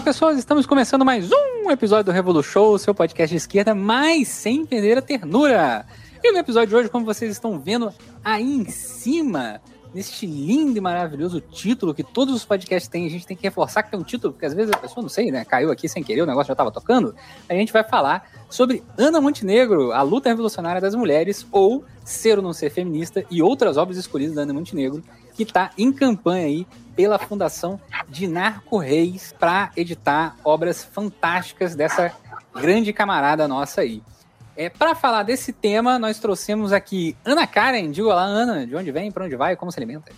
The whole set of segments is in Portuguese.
Olá pessoas, estamos começando mais um episódio do Revolu Show, seu podcast de esquerda, mas sem perder a ternura. E no episódio de hoje, como vocês estão vendo aí em cima, neste lindo e maravilhoso título que todos os podcasts têm, a gente tem que reforçar que tem um título, porque às vezes a pessoa, não sei, né, caiu aqui sem querer, o negócio já estava tocando. A gente vai falar sobre Ana Montenegro, a luta revolucionária das mulheres, ou Ser ou Não Ser Feminista, e outras obras escolhidas da Ana Montenegro, que está em campanha aí pela Fundação Dinarco Reis para editar obras fantásticas dessa grande camarada nossa aí. É, para falar desse tema, nós trouxemos aqui Ana Karen. Diga olá, Ana. De onde vem, para onde vai, como se alimenta?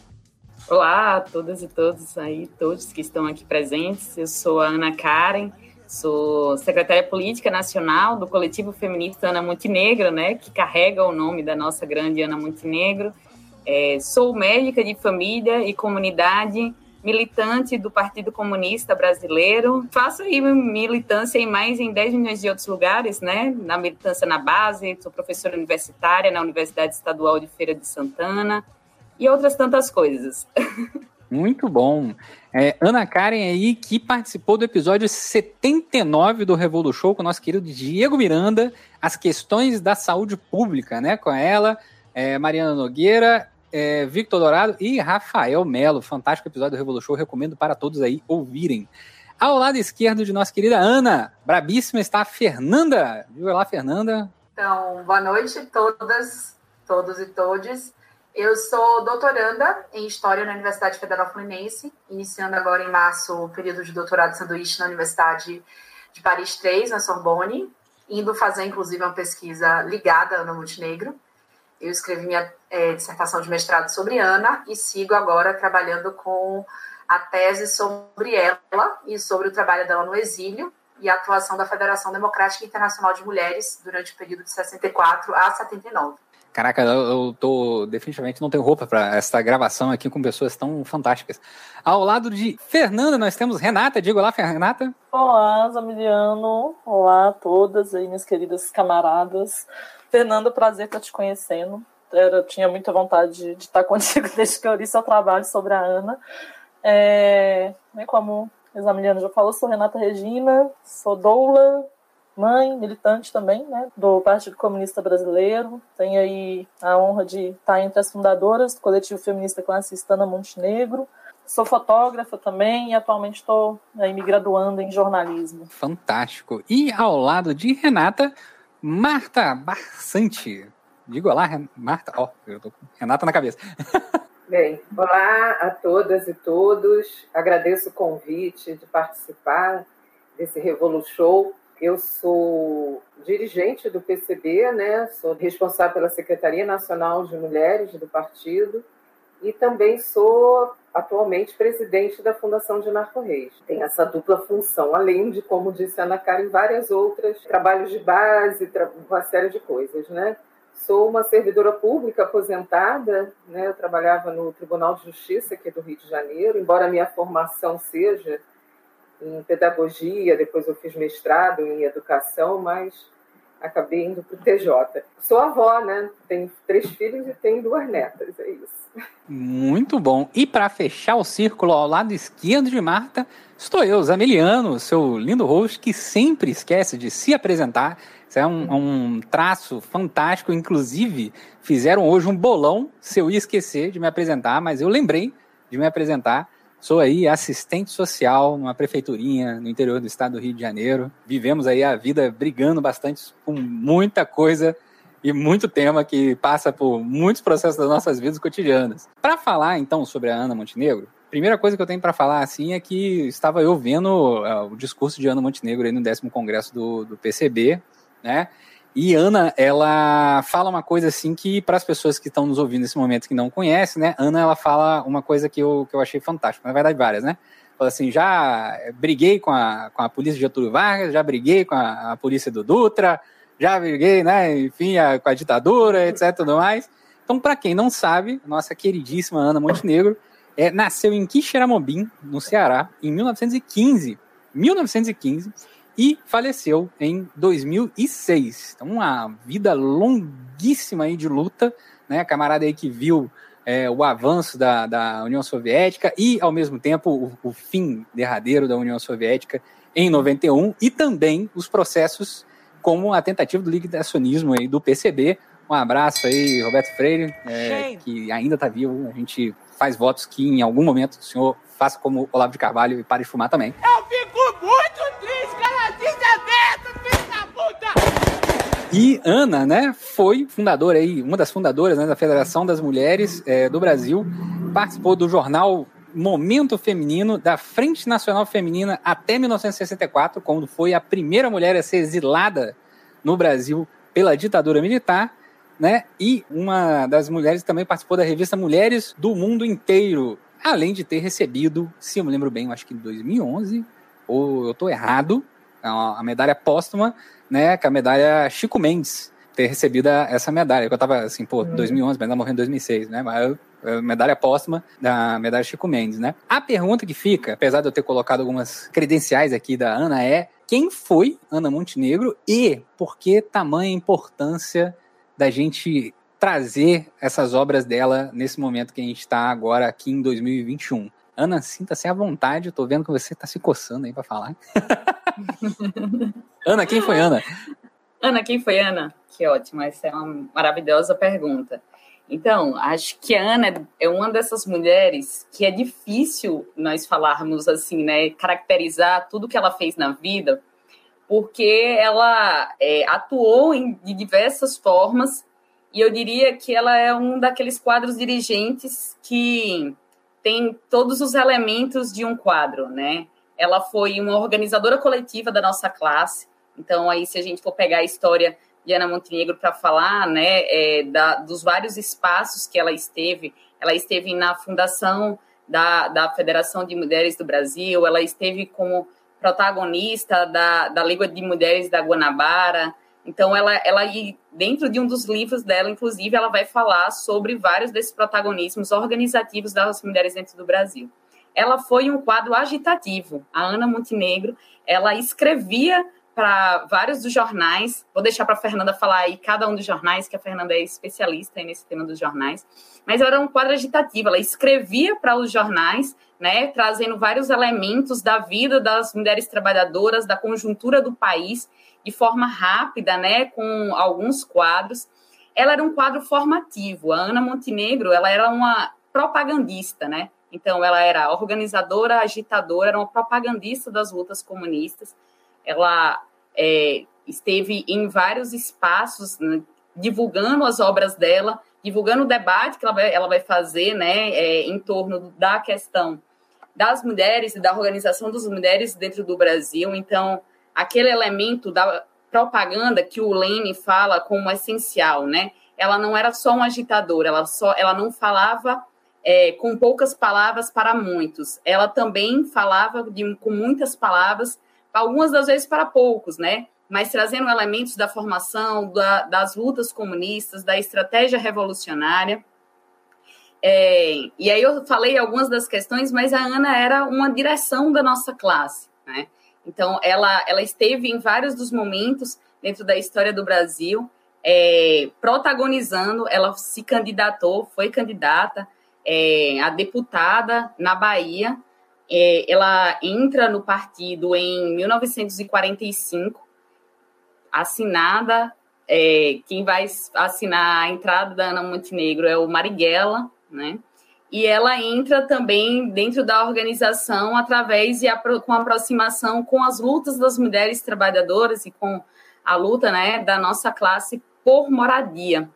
Olá a todas e todos aí, todos que estão aqui presentes. Eu sou a Ana Karen, sou secretária política nacional do coletivo feminista Ana Montenegro, né, que carrega o nome da nossa grande Ana Montenegro. É, sou médica de família e comunidade, militante do Partido Comunista Brasileiro. Faço aí militância em mais em 10 milhões de outros lugares, né? Na militância na base, sou professora universitária na Universidade Estadual de Feira de Santana e outras tantas coisas. Muito bom. É, Ana Karen aí, que participou do episódio 79 do Revolu Show com o nosso querido Diego Miranda, as questões da saúde pública, né? Com ela, é, Mariana Nogueira é, Victor Dourado e Rafael Melo. Fantástico episódio do Revolution, recomendo para todos aí ouvirem. Ao lado esquerdo de nossa querida Ana, brabíssima, está a Fernanda. Viu lá, Fernanda? Então, boa noite todas, todos e todes. Eu sou doutoranda em História na Universidade Federal Fluminense, iniciando agora em março o período de doutorado de sanduíche na Universidade de Paris 3, na Sorbonne, indo fazer, inclusive, uma pesquisa ligada a Ana Montenegro. Eu escrevi minha é, dissertação de mestrado sobre Ana e sigo agora trabalhando com a tese sobre ela e sobre o trabalho dela no exílio e a atuação da Federação Democrática Internacional de Mulheres durante o período de 64 a 79. Caraca, eu tô definitivamente não tenho roupa para essa gravação aqui com pessoas tão fantásticas. Ao lado de Fernanda, nós temos Renata. Diga olá, Renata. Olá, Zamiliano. Olá a todas aí, minhas queridas camaradas. Fernando, prazer estar te conhecendo. Era, tinha muita vontade de, estar contigo desde que eu li seu trabalho sobre a Ana. É, né, como a Examiliano já falou, sou Renata Regina, sou doula, mãe, militante também, né, do Partido Comunista Brasileiro. Tenho aí a honra de estar entre as fundadoras do coletivo feminista classista Ana Montenegro. Sou fotógrafa também e atualmente estou me graduando em jornalismo. Fantástico. E ao lado de Renata, Marta Barçante. Digo olá, Marta. Ó, oh, eu tô com Renata na cabeça. Bem, olá a todas e todos. Agradeço o convite de participar desse Revolu Show. Eu sou dirigente do PCB, né? Sou responsável pela Secretaria Nacional de Mulheres do partido e também sou atualmente presidente da Fundação de Narco Reis. Tem essa dupla função, além de, como disse a Ana Karen, várias outras, trabalhos de base, uma série de coisas, né? Sou uma servidora pública aposentada, né? Eu trabalhava no Tribunal de Justiça aqui do Rio de Janeiro, embora a minha formação seja em pedagogia, depois eu fiz mestrado em educação, mas acabei indo para o TJ. Sou avó, né? Tenho três filhos e tenho duas netas, é isso. Muito bom. E para fechar o círculo ao lado esquerdo de Marta, estou eu, Zameliano, seu lindo host, que sempre esquece de se apresentar. Isso é um, um, traço fantástico. Inclusive, fizeram hoje um bolão se eu ia esquecer de me apresentar, mas eu lembrei de me apresentar. Sou aí assistente social numa prefeiturinha no interior do estado do Rio de Janeiro. Vivemos aí a vida brigando bastante com muita coisa e muito tema que passa por muitos processos das nossas vidas cotidianas. Para falar então sobre a Ana Montenegro, primeira coisa que eu tenho para falar assim é que estava eu vendo uh, o discurso de Ana Montenegro aí no décimo congresso do, do PCB, né? E Ana, ela fala uma coisa assim que, para as pessoas que estão nos ouvindo nesse momento que não conhecem, né? Ana, ela fala uma coisa que eu, que eu achei fantástica, na verdade, várias, né? Fala assim: já briguei com a, com a polícia de Getúlio Vargas, já briguei com a, a polícia do Dutra, já briguei, né? Enfim, a, com a ditadura, etc. tudo mais. Então, para quem não sabe, nossa queridíssima Ana Montenegro é, nasceu em Quixeramobim, no Ceará, em 1915. 1915 e faleceu em 2006. Então, uma vida longuíssima aí de luta, né? A camarada aí que viu é, o avanço da, da União Soviética e, ao mesmo tempo, o, o fim derradeiro da União Soviética em 91 e também os processos como a tentativa do liquidacionismo aí do PCB. Um abraço aí, Roberto Freire, é, que ainda está vivo. A gente faz votos que em algum momento o senhor faça como Olavo de Carvalho e pare de fumar também. Eu fico muito triste, canadinho aberto, filho da puta! E Ana, né, foi fundadora aí, uma das fundadoras né, da Federação das Mulheres é, do Brasil, participou do jornal Momento Feminino da Frente Nacional Feminina até 1964, quando foi a primeira mulher a ser exilada no Brasil pela ditadura militar, né? E uma das mulheres também participou da revista Mulheres do Mundo Inteiro, além de ter recebido, se eu me lembro bem, acho que em 2011, ou eu estou errado, a medalha póstuma, né? Que é a medalha Chico Mendes ter recebido essa medalha. Eu tava assim, pô, 2011, mas ela morreu em 2006, né? Mas eu medalha póstuma da medalha Chico Mendes, né? A pergunta que fica, apesar de eu ter colocado algumas credenciais aqui da Ana, é quem foi Ana Montenegro e por que tamanha importância da gente trazer essas obras dela nesse momento que a gente está agora aqui em 2021. Ana, sinta-se à vontade, eu tô vendo que você está se coçando aí para falar. Ana, quem foi Ana? Ana, quem foi Ana? Que ótimo, essa é uma maravilhosa pergunta. Então, acho que a Ana é uma dessas mulheres que é difícil nós falarmos assim, né, caracterizar tudo que ela fez na vida, porque ela é, atuou em, de diversas formas e eu diria que ela é um daqueles quadros dirigentes que tem todos os elementos de um quadro, né? Ela foi uma organizadora coletiva da nossa classe. Então, aí, se a gente for pegar a história Diana Montenegro para falar né, é, da, dos vários espaços que ela esteve. Ela esteve na fundação da, da Federação de Mulheres do Brasil, ela esteve como protagonista da, da Liga de Mulheres da Guanabara. Então, ela, ela, dentro de um dos livros dela, inclusive, ela vai falar sobre vários desses protagonismos organizativos das mulheres dentro do Brasil. Ela foi um quadro agitativo. A Ana Montenegro, ela escrevia para vários dos jornais. Vou deixar para a Fernanda falar aí cada um dos jornais, que a Fernanda é especialista nesse tema dos jornais. Mas ela era um quadro agitativo, ela escrevia para os jornais, né, trazendo vários elementos da vida das mulheres trabalhadoras, da conjuntura do país, de forma rápida, né, com alguns quadros. Ela era um quadro formativo. A Ana Montenegro, ela era uma propagandista, né? Então, ela era organizadora, agitadora, era uma propagandista das lutas comunistas ela é, esteve em vários espaços né, divulgando as obras dela, divulgando o debate que ela vai, ela vai fazer né, é, em torno da questão das mulheres e da organização das mulheres dentro do Brasil. Então, aquele elemento da propaganda que o Lene fala como essencial, né? Ela não era só uma agitadora, ela só, ela não falava é, com poucas palavras para muitos. Ela também falava de, com muitas palavras algumas das vezes para poucos, né? Mas trazendo elementos da formação, da, das lutas comunistas, da estratégia revolucionária. É, e aí eu falei algumas das questões, mas a Ana era uma direção da nossa classe, né? Então, ela, ela esteve em vários dos momentos dentro da história do Brasil, é, protagonizando, ela se candidatou, foi candidata é, a deputada na Bahia, é, ela entra no partido em 1945, assinada. É, quem vai assinar a entrada da Ana Montenegro é o Marighella, né? E ela entra também dentro da organização através e com aproximação com as lutas das mulheres trabalhadoras e com a luta né, da nossa classe por moradia.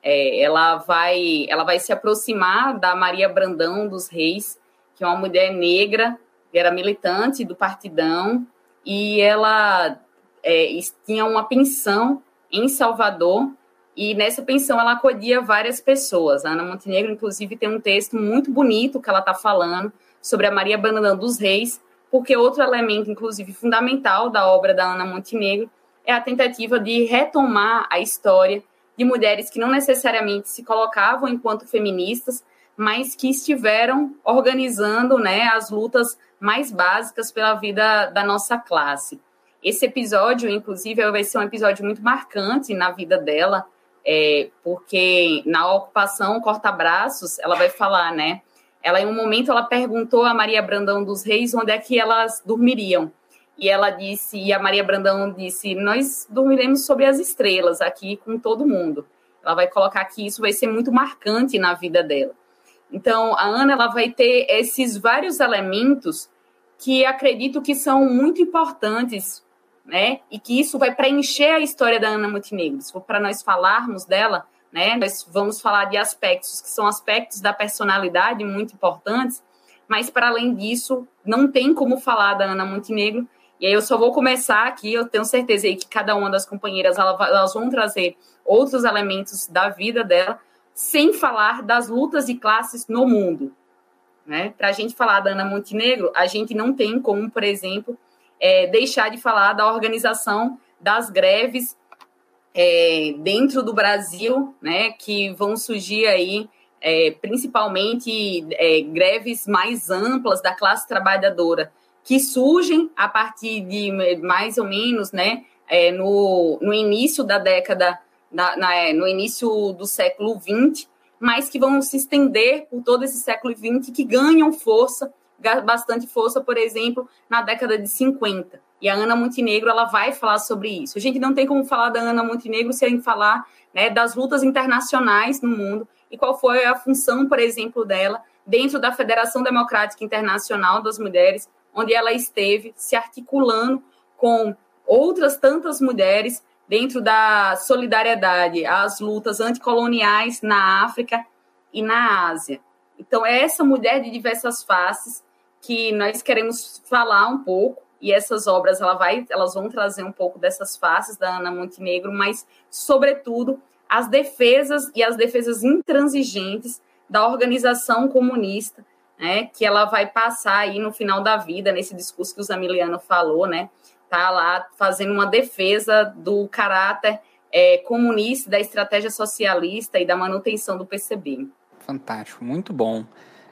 É, ela, vai, ela vai se aproximar da Maria Brandão dos Reis, que é uma mulher negra, que era militante do Partidão, e ela é, tinha uma pensão em Salvador, e nessa pensão ela acolhia várias pessoas. A Ana Montenegro, inclusive, tem um texto muito bonito que ela está falando sobre a Maria Brandão dos Reis, porque outro elemento, inclusive, fundamental da obra da Ana Montenegro é a tentativa de retomar a história de mulheres que não necessariamente se colocavam enquanto feministas, mas que estiveram organizando né, as lutas mais básicas pela vida da nossa classe. Esse episódio, inclusive, vai ser um episódio muito marcante na vida dela, é, porque na ocupação corta-braços, ela vai falar, né? Ela, em um momento, ela perguntou a Maria Brandão dos Reis onde é que elas dormiriam. E ela disse, e a Maria Brandão disse, nós dormiremos sobre as estrelas aqui com todo mundo. Ela vai colocar que isso vai ser muito marcante na vida dela. Então, a Ana ela vai ter esses vários elementos que acredito que são muito importantes né? E que isso vai preencher a história da Ana Montenegro. Para nós falarmos dela, né? Nós vamos falar de aspectos que são aspectos da personalidade muito importantes, mas para além disso, não tem como falar da Ana Montenegro. E aí eu só vou começar aqui, eu tenho certeza aí que cada uma das companheiras elas vão trazer outros elementos da vida dela, sem falar das lutas de classes no mundo. Né? Para a gente falar da Ana Montenegro, a gente não tem como, por exemplo, é, deixar de falar da organização das greves é, dentro do Brasil, né, que vão surgir aí é, principalmente é, greves mais amplas da classe trabalhadora, que surgem a partir de mais ou menos, né, é, no, no início da década, na, é, no início do século XX, mas que vão se estender por todo esse século XX, que ganham força bastante força, por exemplo, na década de 50. E a Ana Montenegro ela vai falar sobre isso. A gente não tem como falar da Ana Montenegro sem falar né, das lutas internacionais no mundo e qual foi a função, por exemplo, dela dentro da Federação Democrática Internacional das Mulheres, onde ela esteve se articulando com outras tantas mulheres dentro da solidariedade às lutas anticoloniais na África e na Ásia. Então, é essa mulher de diversas faces que nós queremos falar um pouco, e essas obras ela vai, elas vão trazer um pouco dessas faces da Ana Montenegro, mas, sobretudo, as defesas e as defesas intransigentes da organização comunista, né, que ela vai passar aí no final da vida, nesse discurso que o Zamiliano falou, né, tá lá fazendo uma defesa do caráter é, comunista, da estratégia socialista e da manutenção do PCB. Fantástico, muito bom.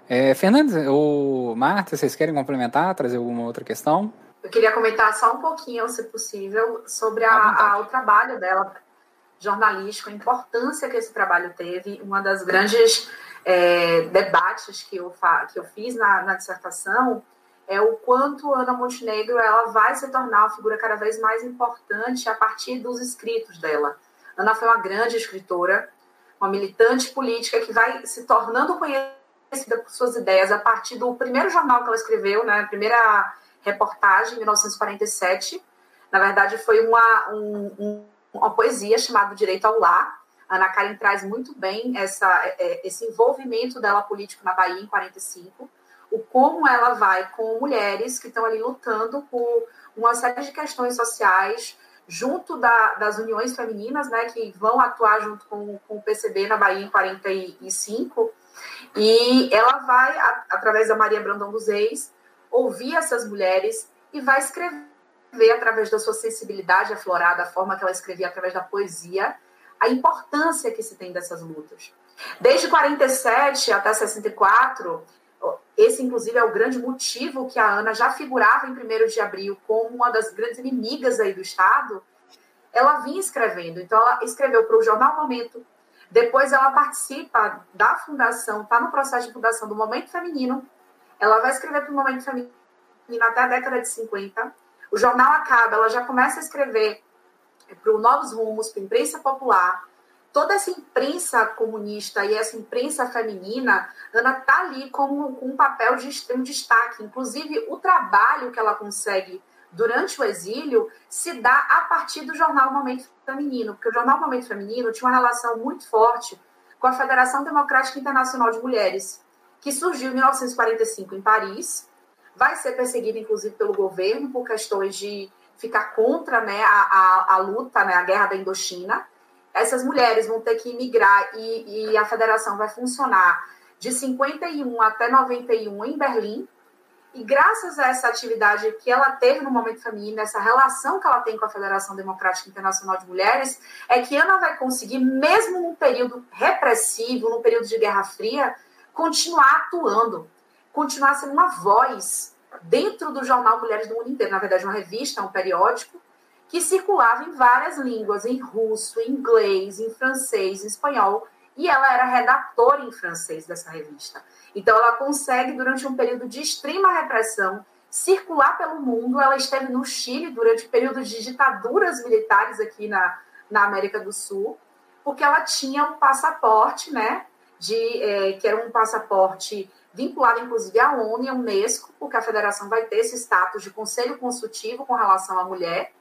É, Fernandes ou Marta, vocês querem complementar, trazer alguma outra questão? Eu queria comentar só um pouquinho, se possível, sobre a, a, o trabalho dela jornalístico, a importância que esse trabalho teve. Uma das grandes é, debates que eu, que eu fiz na, na dissertação é o quanto Ana Montenegro ela vai se tornar uma figura cada vez mais importante a partir dos escritos dela. Ana foi uma grande escritora, uma militante política que vai se tornando conhecida por suas ideias a partir do primeiro jornal que ela escreveu, né, a primeira reportagem, em 1947. Na verdade, foi uma, um, uma poesia chamada Direito ao Lar. Ana Karen traz muito bem essa, é, esse envolvimento dela político na Bahia em 45, o como ela vai com mulheres que estão ali lutando por uma série de questões sociais, junto da, das uniões femininas, né, que vão atuar junto com, com o PCB na Bahia em 45, e ela vai, a, através da Maria Brandão dos Reis, ouvir essas mulheres e vai escrever através da sua sensibilidade aflorada, a forma que ela escrevia através da poesia, a importância que se tem dessas lutas. Desde 47 até 64, esse, inclusive, é o grande motivo que a Ana já figurava em 1 de abril como uma das grandes inimigas aí do Estado. Ela vinha escrevendo. Então, ela escreveu para o Jornal Momento. Depois, ela participa da fundação, está no processo de fundação do Momento Feminino. Ela vai escrever para o Momento Feminino até a década de 50. O jornal acaba, ela já começa a escrever para o Novos Rumos, para a imprensa popular toda essa imprensa comunista e essa imprensa feminina, Ana está ali com um papel de extremo destaque. Inclusive, o trabalho que ela consegue durante o exílio se dá a partir do jornal Momento Feminino, porque o jornal Momento Feminino tinha uma relação muito forte com a Federação Democrática Internacional de Mulheres, que surgiu em 1945 em Paris, vai ser perseguida inclusive pelo governo por questões de ficar contra né, a, a, a luta, né, a guerra da Indochina, essas mulheres vão ter que migrar e, e a federação vai funcionar de 51 até 91 em Berlim. E graças a essa atividade que ela teve no Momento Feminino, essa relação que ela tem com a Federação Democrática Internacional de Mulheres, é que Ana vai conseguir, mesmo num período repressivo, num período de Guerra Fria, continuar atuando, continuar sendo uma voz dentro do jornal Mulheres do Mundo Inteiro, na verdade, uma revista, um periódico, que circulava em várias línguas, em russo, em inglês, em francês, em espanhol, e ela era redatora em francês dessa revista. Então, ela consegue, durante um período de extrema repressão, circular pelo mundo. Ela esteve no Chile durante o período de ditaduras militares aqui na, na América do Sul, porque ela tinha um passaporte, né, de, é, que era um passaporte vinculado, inclusive, à ONU e à Unesco, porque a federação vai ter esse status de conselho consultivo com relação à mulher.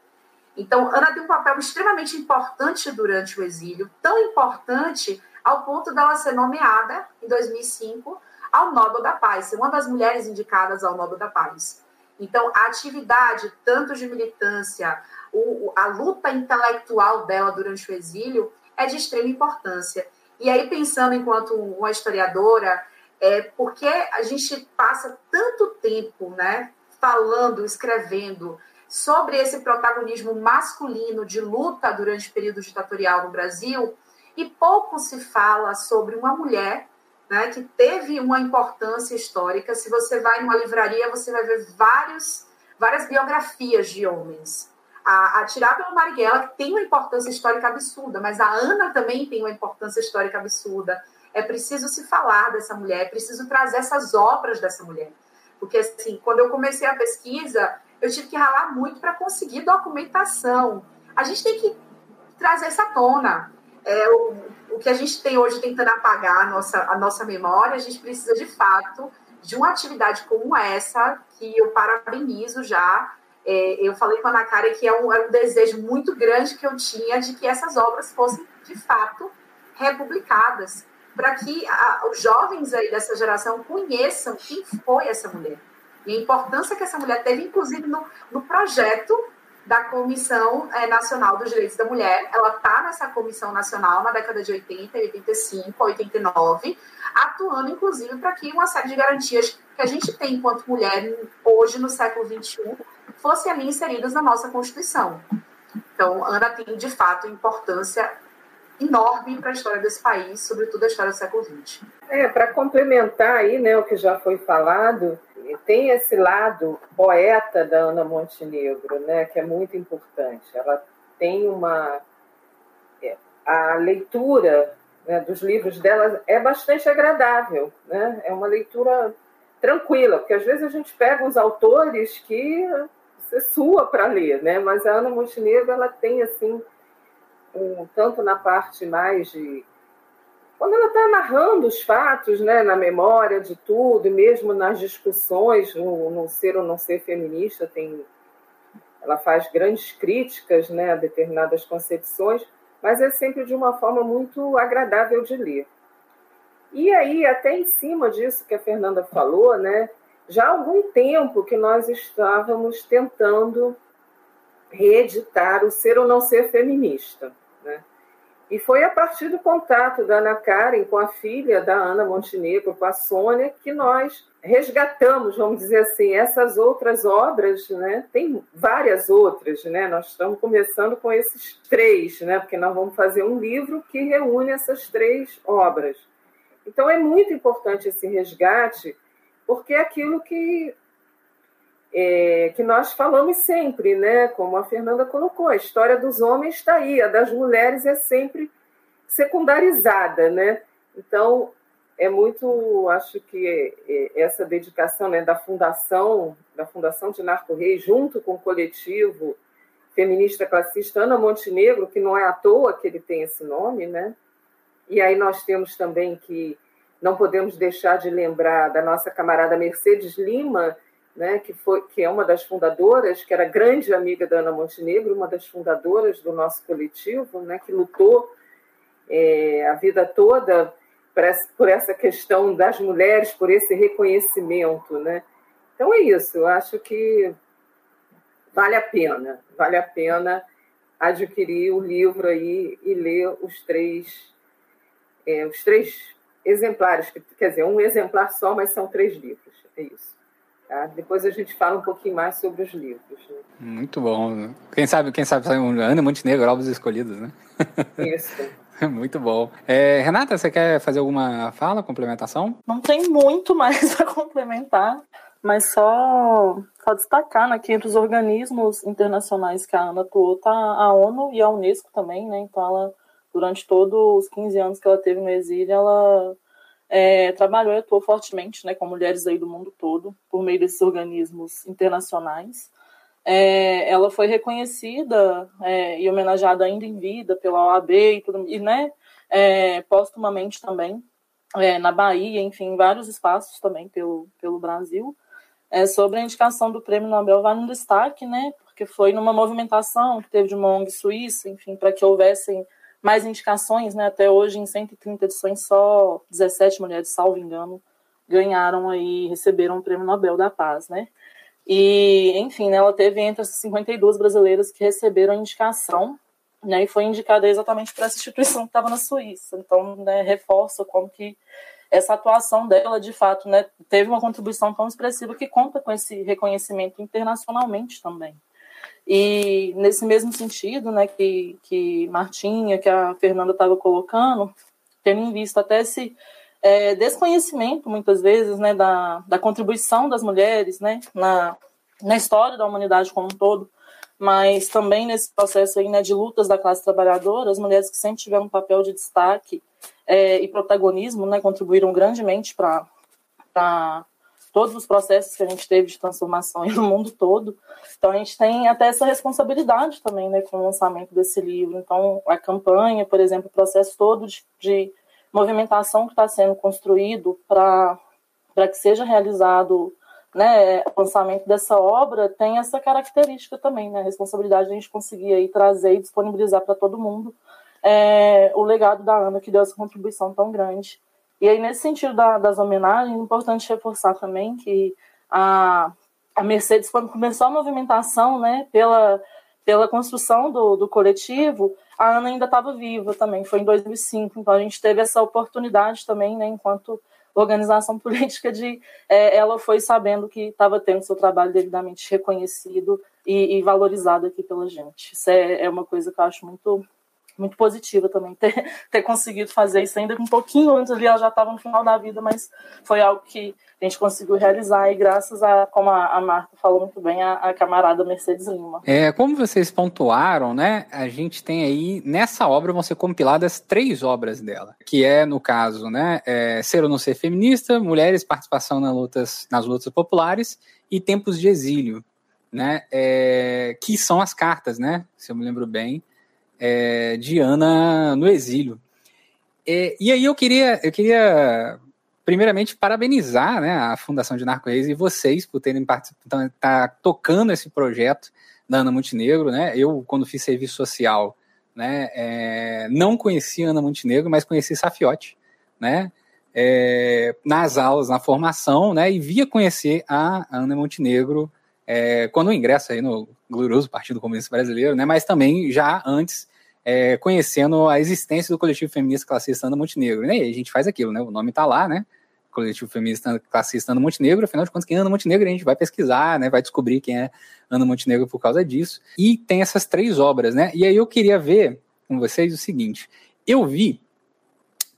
Então, Ana tem um papel extremamente importante durante o exílio, tão importante ao ponto dela ser nomeada, em 2005, ao Nobel da Paz, ser uma das mulheres indicadas ao Nobel da Paz. Então, a atividade, tanto de militância, o, a luta intelectual dela durante o exílio, é de extrema importância. E aí, pensando enquanto uma historiadora, é porque a gente passa tanto tempo né, falando, escrevendo sobre esse protagonismo masculino de luta durante o período ditatorial no Brasil, e pouco se fala sobre uma mulher né, que teve uma importância histórica. Se você vai numa livraria, você vai ver vários, várias biografias de homens. A, a tirar pelo Marighella, que tem uma importância histórica absurda, mas a Ana também tem uma importância histórica absurda. É preciso se falar dessa mulher, é preciso trazer essas obras dessa mulher. Porque, assim, quando eu comecei a pesquisa, eu tive que ralar muito para conseguir documentação. A gente tem que trazer essa tona é, o, o que a gente tem hoje tentando apagar a nossa, a nossa memória, a gente precisa de fato de uma atividade como essa, que eu parabenizo já. É, eu falei com a Ana Cara que é um, é um desejo muito grande que eu tinha de que essas obras fossem, de fato, republicadas, para que a, os jovens aí dessa geração conheçam quem foi essa mulher. E a importância que essa mulher teve, inclusive, no, no projeto da Comissão é, Nacional dos Direitos da Mulher. Ela está nessa Comissão Nacional na década de 80, 85, 89, atuando, inclusive, para que uma série de garantias que a gente tem enquanto mulher hoje, no século XXI, fossem ali inseridas na nossa Constituição. Então, Ana tem, de fato, importância enorme para a história desse país, sobretudo a história do século XX. É, para complementar aí, né, o que já foi falado, tem esse lado poeta da Ana Montenegro, né, que é muito importante. Ela tem uma é, a leitura né, dos livros dela é bastante agradável, né? É uma leitura tranquila, porque às vezes a gente pega uns autores que você sua para ler, né? Mas a Ana Montenegro ela tem assim um, tanto na parte mais de quando ela está narrando os fatos, né, na memória de tudo, mesmo nas discussões no, no ser ou não ser feminista, tem, ela faz grandes críticas né, a determinadas concepções, mas é sempre de uma forma muito agradável de ler. E aí, até em cima disso que a Fernanda falou, né, já há algum tempo que nós estávamos tentando reeditar o ser ou não ser feminista. E foi a partir do contato da Ana Karen com a filha da Ana Montenegro, com a Sônia, que nós resgatamos, vamos dizer assim, essas outras obras, né? Tem várias outras, né? Nós estamos começando com esses três, né? Porque nós vamos fazer um livro que reúne essas três obras. Então é muito importante esse resgate, porque é aquilo que é, que nós falamos sempre, né? Como a Fernanda colocou, a história dos homens está aí, a das mulheres é sempre secundarizada, né? Então é muito, acho que é, é, essa dedicação né, da fundação, da fundação de Narco Rei, junto com o coletivo feminista classista Ana Montenegro, que não é à toa que ele tem esse nome, né? E aí nós temos também que não podemos deixar de lembrar da nossa camarada Mercedes Lima, né, que, foi, que é uma das fundadoras, que era grande amiga da Ana Montenegro, uma das fundadoras do nosso coletivo, né, que lutou é, a vida toda por essa, questão das mulheres, por esse reconhecimento. Né? Então é isso, eu acho que vale a pena, vale a pena adquirir o livro aí e ler os três, é, os três exemplares, quer dizer, um exemplar só, mas são três livros, é isso. Tá? Depois a gente fala um pouquinho mais sobre os livros. Né? Muito bom. Quem sabe, quem sabe um Ana Montenegro, Alvos Escolhidos, né? Isso. Muito bom. É, Renata, você quer fazer alguma fala, complementação? Não tem muito mais a complementar. Mas só, só destacar né, que entre os organismos internacionais que a Ana atuou tá a ONU e a Unesco também, né? Então ela, durante todos os 15 anos que ela teve no exílio, ela é, trabalhou e atuou fortemente né, com mulheres aí do mundo todo, por meio desses organismos internacionais. É, ela foi reconhecida é, e homenageada ainda em vida pela OAB e, tudo, e né, é, postumamente também é, na Bahia, enfim, em vários espaços também pelo, pelo Brasil é, sobre a indicação do Prêmio Nobel vai no destaque, né? Porque foi numa movimentação que teve de uma ONG suíça, enfim, para que houvessem mais indicações, né? Até hoje, em 130 edições, só 17 mulheres, salvo engano, ganharam aí, receberam o Prêmio Nobel da Paz, né? E, enfim, né, ela teve entre as 52 brasileiras que receberam a indicação, né? E foi indicada exatamente para essa instituição que estava na Suíça. Então, né, reforça como que essa atuação dela, de fato, né, teve uma contribuição tão expressiva que conta com esse reconhecimento internacionalmente também. E nesse mesmo sentido, né, que, que Martinha, que a Fernanda estava colocando, tendo em vista até esse é, desconhecimento, muitas vezes, né, da, da contribuição das mulheres, né, na, na história da humanidade como um todo, mas também nesse processo aí, né, de lutas da classe trabalhadora, as mulheres que sempre tiveram um papel de destaque é, e protagonismo, né, contribuíram grandemente para todos os processos que a gente teve de transformação no mundo todo. Então a gente tem até essa responsabilidade também, né, com o lançamento desse livro. Então a campanha, por exemplo, o processo todo de, de movimentação que está sendo construído para para que seja realizado né, o lançamento dessa obra tem essa característica também, né, a responsabilidade de a gente conseguir aí trazer e disponibilizar para todo mundo é, o legado da Ana, que deu essa contribuição tão grande. E aí, nesse sentido da, das homenagens, é importante reforçar também que a, a Mercedes, quando começou a movimentação né, pela, pela construção do, do coletivo, a Ana ainda estava viva também, foi em 2005, então a gente teve essa oportunidade também, né, enquanto organização política, de é, ela foi sabendo que estava tendo seu trabalho devidamente reconhecido e, e, valorizado aqui pela gente. Isso é, é uma coisa que eu acho muito muito positiva também ter, ter conseguido fazer isso ainda um pouquinho antes ali, ela já estava no final da vida, mas foi algo que a gente conseguiu realizar e graças a, como a, a Marta falou muito bem, a, a, camarada Mercedes Lima. É, como vocês pontuaram, né, a gente tem aí, nessa obra vão ser compiladas três obras dela, que é, no caso, né, é, Ser ou Não Ser Feminista, Mulheres, Participação nas Lutas, nas lutas Populares e Tempos de Exílio, né, é, que são as cartas, né, se eu me lembro bem, é, de Ana no exílio. É, e aí eu queria, eu queria primeiramente parabenizar né, a Fundação de Narco Reis e vocês por terem participado, tá tocando esse projeto da Ana Montenegro, né? Eu quando fiz serviço social, né, é, não conheci Ana Montenegro, mas conheci Safiotti, né? É, nas aulas, na formação, né? E via conhecer a Ana Montenegro é, quando ingressa aí no glorioso Partido Comunista Brasileiro, né? Mas também já antes é, conhecendo a existência do coletivo feminista classista Ana Montenegro. E a gente faz aquilo, né? O nome está lá, né? Coletivo Feminista Classista Ana Montenegro, afinal de contas, quem é Ana Montenegro, a gente vai pesquisar, né? Vai descobrir quem é Ana Montenegro por causa disso. E tem essas três obras, né? E aí eu queria ver com vocês o seguinte: eu vi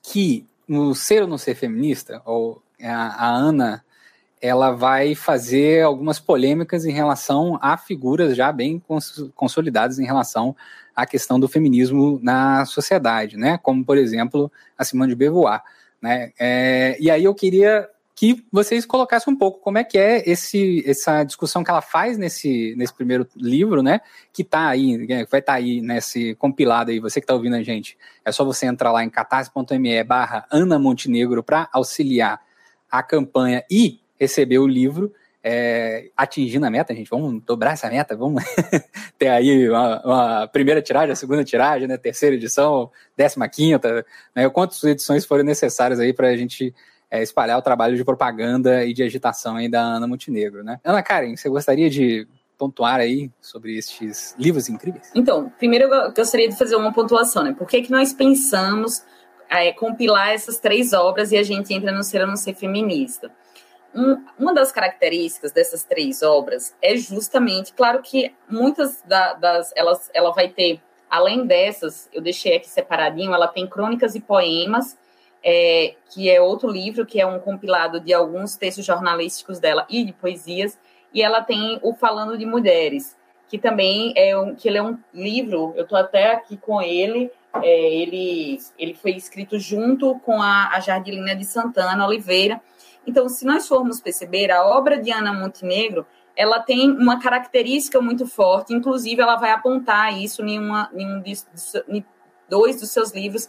que no Ser ou Não Ser Feminista, ou a, a Ana ela vai fazer algumas polêmicas em relação a figuras já bem cons consolidadas em relação à questão do feminismo na sociedade, né? Como, por exemplo, a Simone de Beauvoir, né? É, e aí eu queria que vocês colocassem um pouco como é que é esse, essa discussão que ela faz nesse, nesse primeiro livro, né? Que está aí, vai estar tá aí nesse compilado aí, você que está ouvindo a gente, é só você entrar lá em catarse.me barra Ana Montenegro para auxiliar a campanha e receber o livro é, atingindo a meta, gente. Vamos dobrar essa meta, vamos ter aí uma, uma, primeira tiragem, a segunda tiragem, né, terceira edição, décima quinta, né, quantas edições foram necessárias aí para a gente é, espalhar o trabalho de propaganda e de agitação aí da Ana Montenegro, né? Ana Karen, você gostaria de pontuar aí sobre estes livros incríveis? Então, primeiro eu gostaria de fazer uma pontuação, né? Por que, que nós pensamos é, compilar essas três obras e a gente entra no ser ou não ser feminista? Um, uma das características dessas três obras é justamente, claro que muitas da, das, elas, ela vai ter, além dessas, eu deixei aqui separadinho, ela tem crônicas e poemas é, que é outro livro, que é um compilado de alguns textos jornalísticos dela e de poesias, e ela tem o Falando de Mulheres, que também é um, que ele é um livro, eu estou até aqui com ele, é, ele, ele foi escrito junto com a, a Jardilina de Santana Oliveira. Então, se nós formos perceber, a obra de Ana Montenegro, ela tem uma característica muito forte, inclusive ela vai apontar isso em, uma, em um de, dois dos seus livros,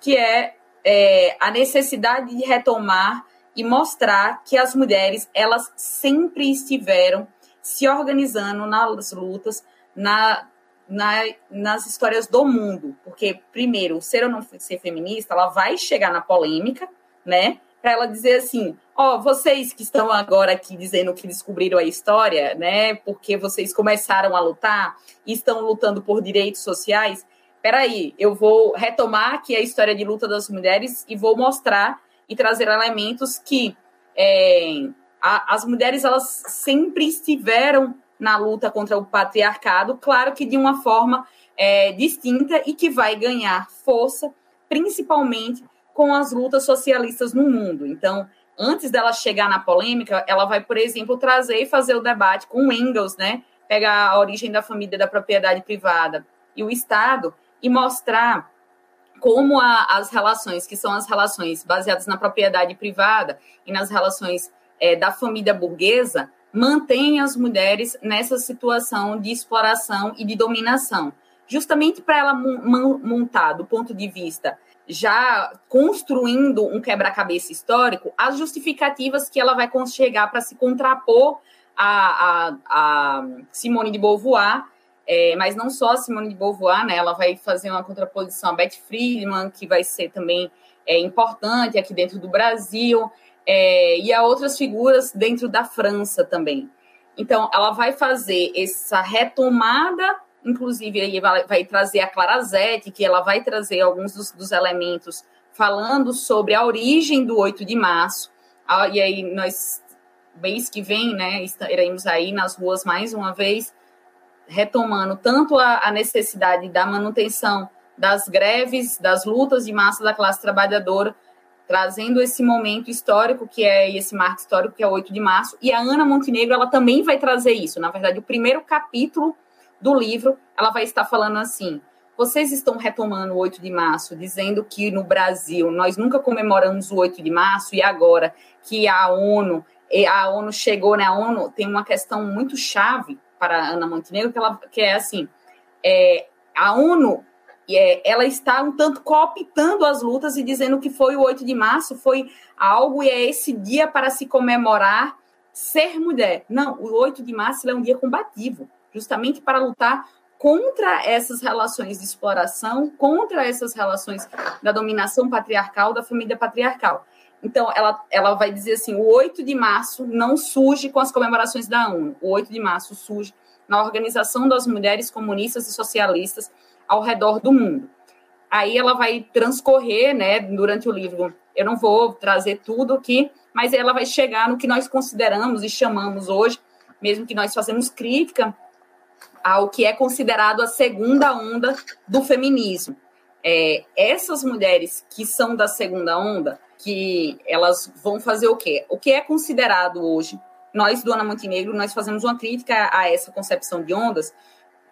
que é, é a necessidade de retomar e mostrar que as mulheres elas sempre estiveram se organizando nas lutas, na, na, nas histórias do mundo, porque primeiro, ser ou não ser feminista, ela vai chegar na polêmica, né? Para ela dizer assim, ó, oh, vocês que estão agora aqui dizendo que descobriram a história, né? Porque vocês começaram a lutar e estão lutando por direitos sociais. Peraí, eu vou retomar aqui a história de luta das mulheres e vou mostrar e trazer elementos que é, a, as mulheres elas sempre estiveram na luta contra o patriarcado, claro que de uma forma é, distinta e que vai ganhar força, principalmente com as lutas socialistas no mundo. Então, antes dela chegar na polêmica, ela vai, por exemplo, trazer e fazer o debate com Engels, né? Pegar a origem da família da propriedade privada e o Estado e mostrar como a, as relações, que são as relações baseadas na propriedade privada e nas relações é, da família burguesa, mantém as mulheres nessa situação de exploração e de dominação. Justamente para ela montar, do ponto de vista já construindo um quebra-cabeça histórico, as justificativas que ela vai chegar para se contrapor a, a, a Simone de Beauvoir, é, mas não só a Simone de Beauvoir, né? Ela vai fazer uma contraposição a Beth Friedman, que vai ser também é, importante aqui dentro do Brasil, é, e a outras figuras dentro da França também. Então, ela vai fazer essa retomada, inclusive aí vai, vai trazer a Clara Zete, que ela vai trazer alguns dos, dos elementos falando sobre a origem do 8 de março. Ah, e aí nós, mês que vem, né, estaremos aí nas ruas mais uma vez, retomando tanto a, a necessidade da manutenção das greves, das lutas de massa da classe trabalhadora, trazendo esse momento histórico que é esse marco histórico que é o 8 de março, e a Ana Montenegro ela também vai trazer isso. Na verdade, o primeiro capítulo do livro, ela vai estar falando assim: vocês estão retomando o 8 de março, dizendo que no Brasil nós nunca comemoramos o 8 de março e agora que a ONU, a ONU chegou, né? A ONU tem uma questão muito chave para a Ana Montenegro que ela que é assim, é, a ONU é, ela está um tanto cooptando as lutas e dizendo que foi o 8 de março, foi algo e é esse dia para se comemorar ser mulher. Não, o 8 de março é um dia combativo, justamente para lutar contra essas relações de exploração, contra essas relações da dominação patriarcal, da família patriarcal. Então, ela, ela vai dizer assim: o 8 de março não surge com as comemorações da ONU, o 8 de março surge na organização das mulheres comunistas e socialistas ao redor do mundo. Aí ela vai transcorrer, né, durante o livro. Eu não vou trazer tudo aqui, mas ela vai chegar no que nós consideramos e chamamos hoje, mesmo que nós fazemos crítica ao que é considerado a segunda onda do feminismo. É, essas mulheres que são da segunda onda, que elas vão fazer o quê? O que é considerado hoje, nós do Ana Montenegro, nós fazemos uma crítica a essa concepção de ondas,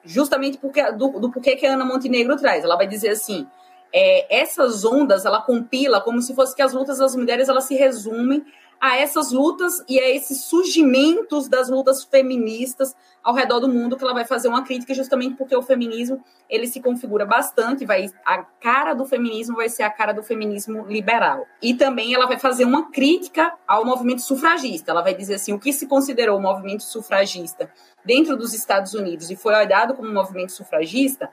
justamente porque, do, do porquê que a Ana Montenegro traz. Ela vai dizer assim, é, essas ondas, ela compila como se fosse que as lutas das mulheres, elas se resumem a essas lutas e a esses surgimentos das lutas feministas ao redor do mundo que ela vai fazer uma crítica justamente porque o feminismo ele se configura bastante vai a cara do feminismo vai ser a cara do feminismo liberal. E também ela vai fazer uma crítica ao movimento sufragista. Ela vai dizer assim o que se considerou o movimento sufragista dentro dos Estados Unidos e foi olhado como um movimento sufragista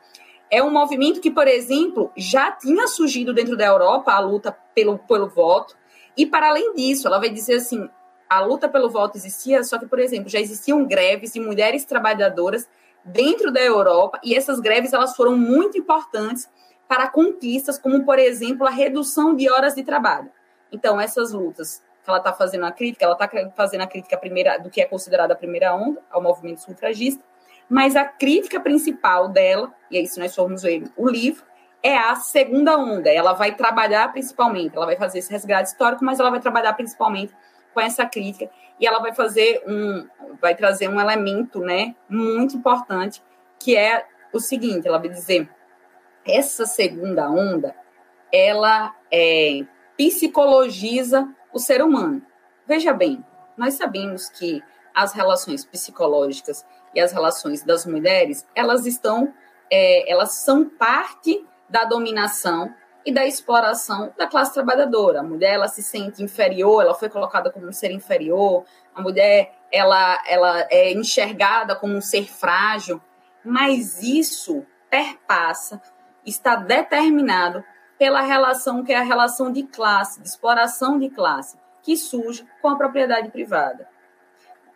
é um movimento que, por exemplo, já tinha surgido dentro da Europa a luta pelo, pelo voto, e para além disso, ela vai dizer assim: a luta pelo voto existia, só que, por exemplo, já existiam greves de mulheres trabalhadoras dentro da Europa, e essas greves elas foram muito importantes para conquistas, como, por exemplo, a redução de horas de trabalho. Então, essas lutas que ela está fazendo a crítica, ela está fazendo a crítica primeira do que é considerada a primeira onda ao movimento sufragista, mas a crítica principal dela, e aí se nós formos ver o livro, é a segunda onda. Ela vai trabalhar principalmente, ela vai fazer esse resgate histórico, mas ela vai trabalhar principalmente com essa crítica e ela vai fazer um, vai trazer um elemento, né, muito importante, que é o seguinte, ela vai dizer, essa segunda onda, ela é, psicologiza o ser humano. Veja bem, nós sabemos que as relações psicológicas e as relações das mulheres, elas estão, é, elas são parte da dominação e da exploração da classe trabalhadora. A mulher ela se sente inferior, ela foi colocada como um ser inferior. A mulher ela ela é enxergada como um ser frágil, mas isso perpassa, está determinado pela relação que é a relação de classe, de exploração de classe, que surge com a propriedade privada.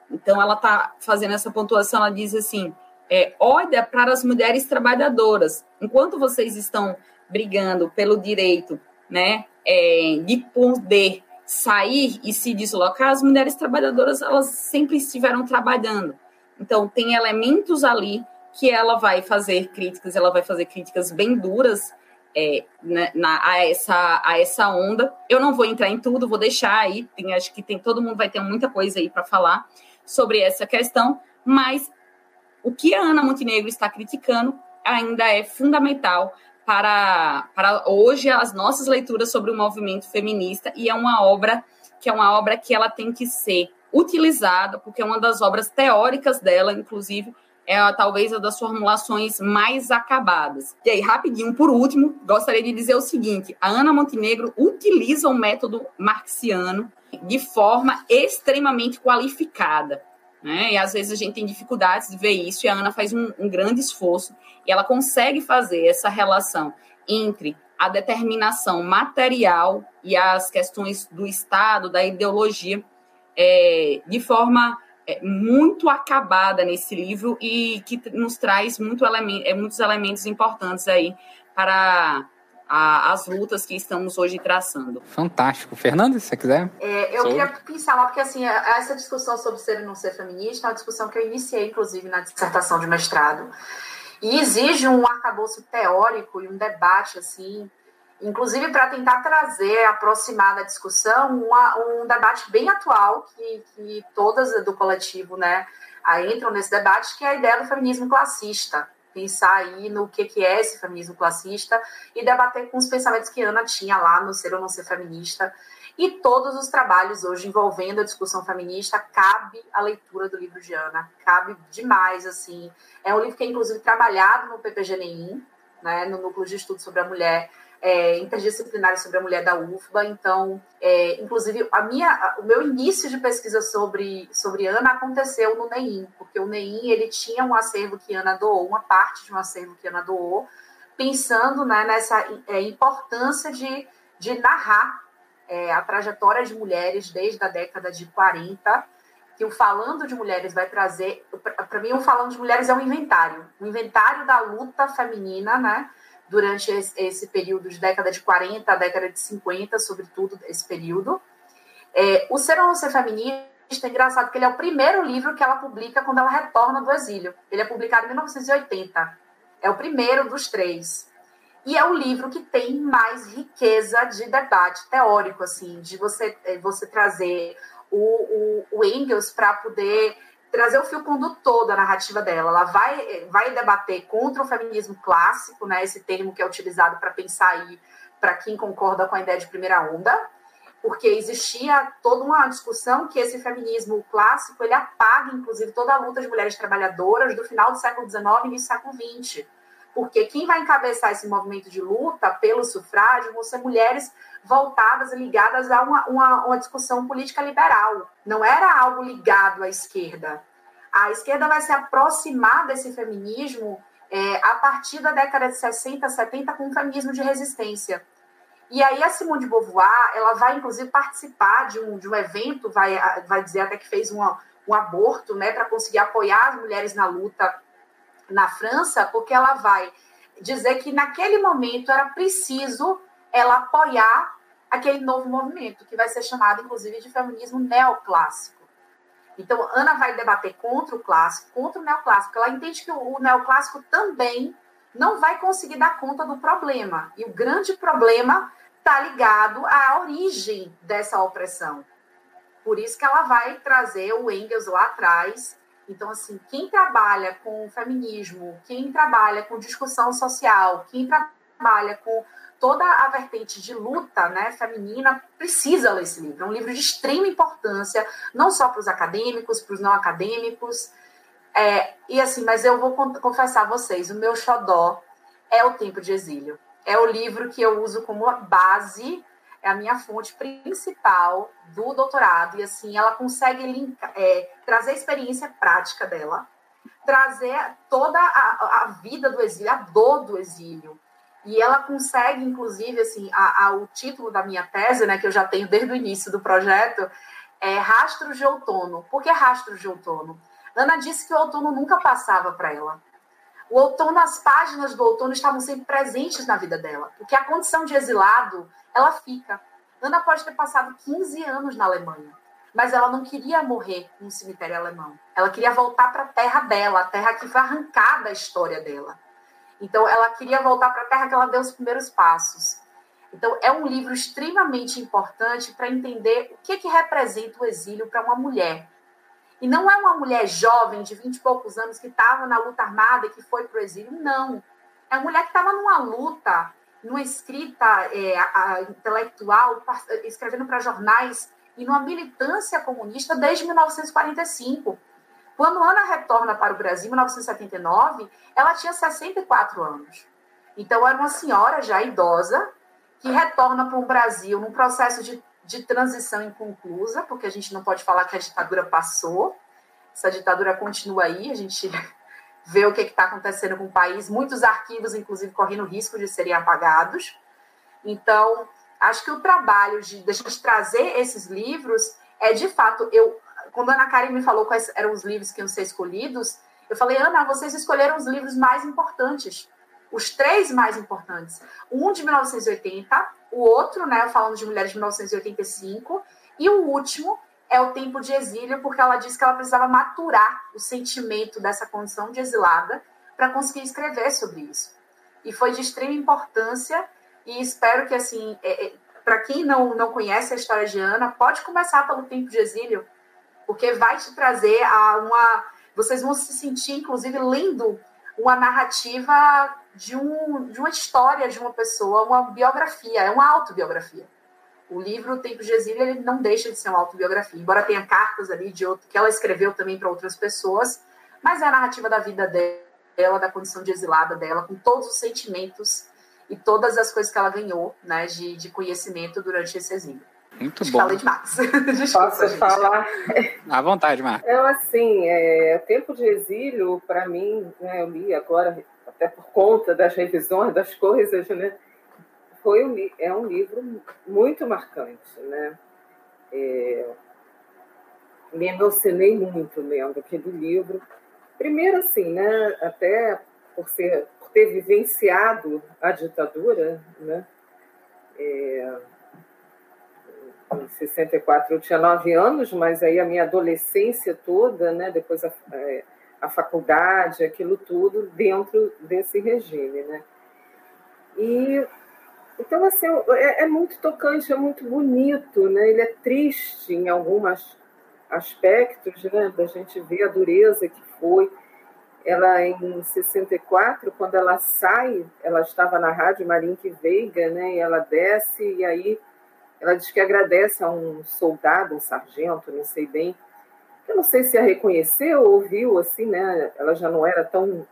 Então ela está fazendo essa pontuação, ela diz assim: é, olha para as mulheres trabalhadoras. Enquanto vocês estão brigando pelo direito né, é, de poder sair e se deslocar, as mulheres trabalhadoras elas sempre estiveram trabalhando. Então, tem elementos ali que ela vai fazer críticas, ela vai fazer críticas bem duras é, né, na, a, essa, a essa onda. Eu não vou entrar em tudo, vou deixar aí, tem, acho que tem, todo mundo vai ter muita coisa aí para falar sobre essa questão, mas o que a Ana Montenegro está criticando ainda é fundamental para, para hoje as nossas leituras sobre o movimento feminista e é uma obra que é uma obra que ela tem que ser utilizada, porque é uma das obras teóricas dela, inclusive, é talvez a das formulações mais acabadas. E aí, rapidinho, por último, gostaria de dizer o seguinte: a Ana Montenegro utiliza o método marxiano de forma extremamente qualificada. Né? E às vezes a gente tem dificuldades de ver isso, e a Ana faz um, um grande esforço, e ela consegue fazer essa relação entre a determinação material e as questões do Estado, da ideologia, é, de forma é, muito acabada nesse livro e que nos traz muito element, é, muitos elementos importantes aí para a, as lutas que estamos hoje traçando. Fantástico. Fernanda, se você quiser. É, eu Sou. queria pincelar, porque assim, essa discussão sobre ser e não ser feminista é uma discussão que eu iniciei, inclusive, na dissertação de mestrado. E exige um arcabouço teórico e um debate, assim, inclusive para tentar trazer, aproximar da discussão, uma, um debate bem atual, que, que todas do coletivo né, entram nesse debate, que é a ideia do feminismo classista pensar aí no que, que é esse feminismo classista e debater com os pensamentos que Ana tinha lá no Ser ou Não Ser Feminista. E todos os trabalhos hoje envolvendo a discussão feminista, cabe a leitura do livro de Ana, cabe demais, assim. É um livro que é, inclusive, trabalhado no PPGNI, né, no Núcleo de Estudo sobre a Mulher, é, interdisciplinar sobre a mulher da UFBA. Então, é, inclusive, a minha, o meu início de pesquisa sobre, sobre Ana aconteceu no NEIM, porque o NEIM ele tinha um acervo que Ana doou, uma parte de um acervo que Ana doou, pensando né, nessa é, importância de, de narrar é, a trajetória de mulheres desde a década de 40, que o Falando de Mulheres vai trazer. Para mim, o Falando de Mulheres é um inventário um inventário da luta feminina, né? Durante esse período de década de 40 a década de 50, sobretudo esse período. É, o Ser ou Não Ser Feminista é engraçado que ele é o primeiro livro que ela publica quando ela retorna do exílio. Ele é publicado em 1980. É o primeiro dos três. E é o livro que tem mais riqueza de debate teórico, assim, de você, é, você trazer o, o, o Engels para poder trazer o fio condutor da narrativa dela. Ela vai, vai debater contra o feminismo clássico, né, esse termo que é utilizado para pensar aí, para quem concorda com a ideia de primeira onda, porque existia toda uma discussão que esse feminismo clássico ele apaga, inclusive, toda a luta de mulheres trabalhadoras do final do século XIX e início do século XX. Porque quem vai encabeçar esse movimento de luta pelo sufrágio vão ser mulheres voltadas ligadas a uma, uma, uma discussão política liberal. Não era algo ligado à esquerda. A esquerda vai se aproximar desse feminismo é, a partir da década de 60, 70, com o feminismo de resistência. E aí a Simone de Beauvoir, ela vai inclusive participar de um, de um evento, vai, vai dizer até que fez uma, um aborto, né, para conseguir apoiar as mulheres na luta na França, porque ela vai dizer que naquele momento era preciso ela apoiar aquele novo movimento, que vai ser chamado, inclusive, de feminismo neoclássico. Então, Ana vai debater contra o clássico, contra o neoclássico. Ela entende que o neoclássico também não vai conseguir dar conta do problema. E o grande problema está ligado à origem dessa opressão. Por isso que ela vai trazer o Engels lá atrás. Então, assim, quem trabalha com feminismo, quem trabalha com discussão social, quem trabalha com toda a vertente de luta né, feminina precisa ler esse livro. É um livro de extrema importância, não só para os acadêmicos, para os não acadêmicos. É, e assim, mas eu vou confessar a vocês, o meu xodó é o Tempo de Exílio. É o livro que eu uso como base, é a minha fonte principal do doutorado. E assim, ela consegue é, trazer a experiência prática dela, trazer toda a, a vida do exílio, a dor do exílio, e ela consegue, inclusive, assim, a, a, o título da minha tese, né, que eu já tenho desde o início do projeto, é Rastros de Outono. Por que Rastros de Outono? Ana disse que o outono nunca passava para ela. O outono, as páginas do outono estavam sempre presentes na vida dela, porque a condição de exilado, ela fica. Ana pode ter passado 15 anos na Alemanha, mas ela não queria morrer no cemitério alemão. Ela queria voltar para a terra dela, a terra que foi arrancada da história dela. Então, ela queria voltar para a terra que ela deu os primeiros passos. Então, é um livro extremamente importante para entender o que, que representa o exílio para uma mulher. E não é uma mulher jovem, de 20 e poucos anos, que estava na luta armada e que foi para o exílio. Não. É uma mulher que estava numa luta, numa escrita é, a, intelectual, escrevendo para jornais e numa militância comunista desde 1945. Quando Ana retorna para o Brasil, em 1979, ela tinha 64 anos. Então, era uma senhora já idosa que retorna para o Brasil num processo de, de transição inconclusa, porque a gente não pode falar que a ditadura passou, essa ditadura continua aí, a gente vê o que está acontecendo com o país, muitos arquivos, inclusive, correndo risco de serem apagados. Então, acho que o trabalho de, de trazer esses livros é, de fato, eu quando a Ana Karen me falou quais eram os livros que iam ser escolhidos, eu falei, Ana, vocês escolheram os livros mais importantes. Os três mais importantes. Um de 1980, o outro, né, falando de mulheres de 1985, e o último é o tempo de exílio, porque ela disse que ela precisava maturar o sentimento dessa condição de exilada para conseguir escrever sobre isso. E foi de extrema importância, e espero que, assim, é, é, para quem não, não conhece a história de Ana, pode começar pelo tempo de exílio, porque vai te trazer a uma. Vocês vão se sentir, inclusive, lendo uma narrativa de, um, de uma história de uma pessoa, uma biografia, é uma autobiografia. O livro o Tempo de Exílio ele não deixa de ser uma autobiografia, embora tenha cartas ali de outro, que ela escreveu também para outras pessoas, mas é a narrativa da vida dela, da condição de exilada dela, com todos os sentimentos e todas as coisas que ela ganhou né, de, de conhecimento durante esse exílio. Muito bom. Falei demais. Desculpa, Posso gente. falar? À vontade, Marcos. Eu, assim, é, Tempo de Exílio, para mim, né, eu li agora, até por conta das revisões das coisas, né? Foi um, é um livro muito marcante, né? É, me emocionei muito lendo aquele livro. Primeiro, assim, né? Até por, ser, por ter vivenciado a ditadura, né? É, em 64 eu tinha nove anos, mas aí a minha adolescência toda, né, depois a, é, a faculdade, aquilo tudo dentro desse regime, né? E então assim é, é muito tocante, é muito bonito, né? Ele é triste em alguns aspectos, né? Da gente ver a dureza que foi. Ela em 64, quando ela sai, ela estava na rádio Marinque Veiga, né? E ela desce e aí ela diz que agradece a um soldado, um sargento, não sei bem. Eu não sei se a reconheceu ou viu, assim, né? Ela já não era tão.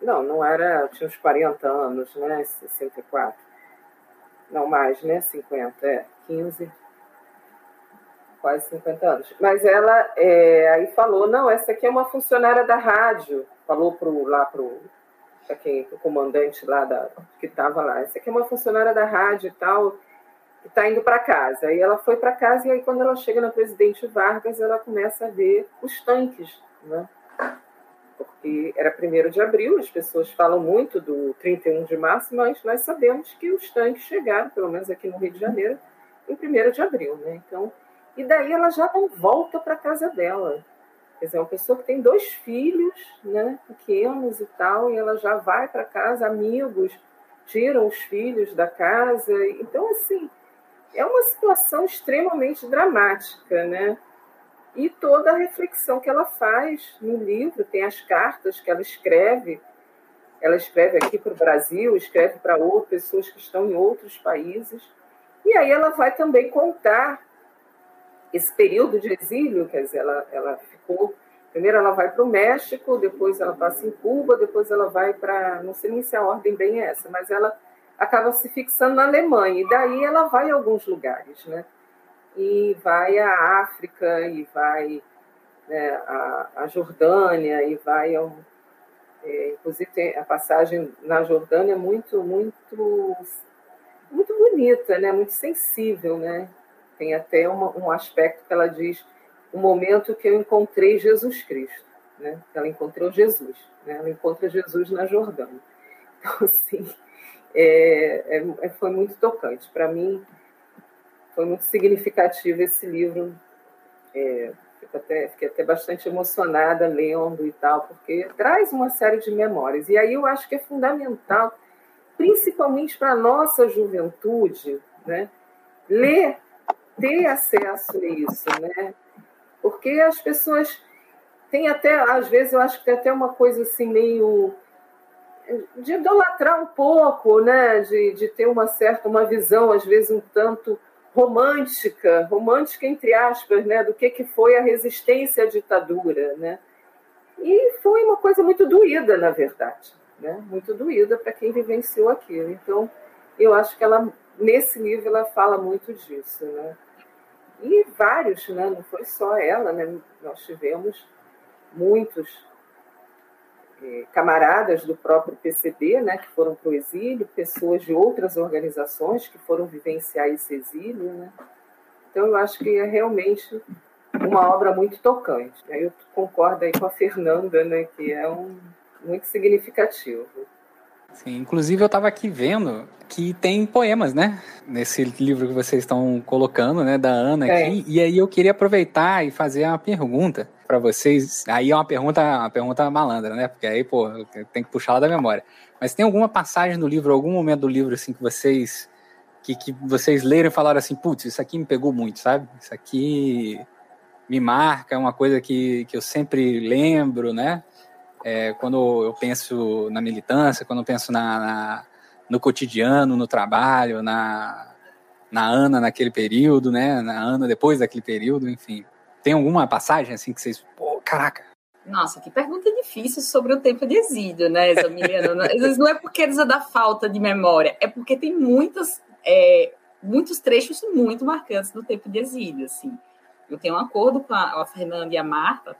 Não, não era. Tinha uns 40 anos, né? 64. Não mais, né? 50, é. 15. Quase 50 anos. Mas ela é, aí falou: não, essa aqui é uma funcionária da rádio. Falou pro, lá pro. Quem, o comandante lá da, que estava lá. Essa aqui é uma funcionária da rádio e tal está indo para casa. Aí ela foi para casa e aí quando ela chega na Presidente Vargas, ela começa a ver os tanques, né? Porque era 1 de abril, as pessoas falam muito do 31 de março, mas nós sabemos que os tanques chegaram, pelo menos aqui no Rio de Janeiro, em 1 de abril, né? Então, e daí ela já não volta para casa dela. Quer dizer, é uma pessoa que tem dois filhos, né, pequenos e tal, e ela já vai para casa, amigos tiram os filhos da casa. Então, assim, é uma situação extremamente dramática, né? E toda a reflexão que ela faz no livro, tem as cartas que ela escreve, ela escreve aqui para o Brasil, escreve para outras pessoas que estão em outros países, e aí ela vai também contar esse período de exílio, quer dizer, ela, ela ficou. Primeiro ela vai para o México, depois ela passa em Cuba, depois ela vai para. Não sei nem se a ordem bem é essa, mas ela acaba se fixando na Alemanha, e daí ela vai a alguns lugares, né? E vai à África, e vai né, à, à Jordânia, e vai ao. É, inclusive tem a passagem na Jordânia muito, muito, muito bonita, né? Muito sensível, né? Tem até uma, um aspecto que ela diz o momento que eu encontrei Jesus Cristo, né? Ela encontrou Jesus, né? Ela encontra Jesus na Jordânia. Então, assim, é, é, é foi muito tocante. Para mim, foi muito significativo esse livro. É, até, fiquei até bastante emocionada lendo e tal, porque traz uma série de memórias. E aí eu acho que é fundamental, principalmente para a nossa juventude, né? ler ter acesso a isso, né? Porque as pessoas têm até, às vezes, eu acho que tem até uma coisa assim meio de idolatrar um pouco, né? De, de ter uma certa, uma visão, às vezes, um tanto romântica, romântica entre aspas, né? Do que, que foi a resistência à ditadura, né? E foi uma coisa muito doída, na verdade, né? Muito doída para quem vivenciou aquilo. Então, eu acho que ela nesse livro ela fala muito disso, né? E vários, né? Não foi só ela, né? Nós tivemos muitos camaradas do próprio PCB, né? Que foram para o exílio, pessoas de outras organizações que foram vivenciar esse exílio, né? Então eu acho que é realmente uma obra muito tocante. Eu concordo aí com a Fernanda, né? Que é um muito significativo. Sim, inclusive eu estava aqui vendo que tem poemas, né? Nesse livro que vocês estão colocando, né? Da Ana é. aqui. E aí eu queria aproveitar e fazer uma pergunta para vocês. Aí é uma pergunta, uma pergunta malandra, né? Porque aí, pô, tem que puxar lá da memória. Mas tem alguma passagem no livro, algum momento do livro, assim, que vocês que, que vocês leram e falaram assim, putz, isso aqui me pegou muito, sabe? Isso aqui me marca, é uma coisa que, que eu sempre lembro, né? É, quando eu penso na militância, quando eu penso na, na, no cotidiano, no trabalho, na, na Ana naquele período, né? Na Ana depois daquele período, enfim. Tem alguma passagem assim que vocês. Pô, caraca! Nossa, que pergunta difícil sobre o tempo de exílio, né, Examiliano? Às vezes não é porque eles é da falta de memória, é porque tem muitas, é, muitos trechos muito marcantes do tempo de exílio, assim. Eu tenho um acordo com a, a Fernanda e a Marta,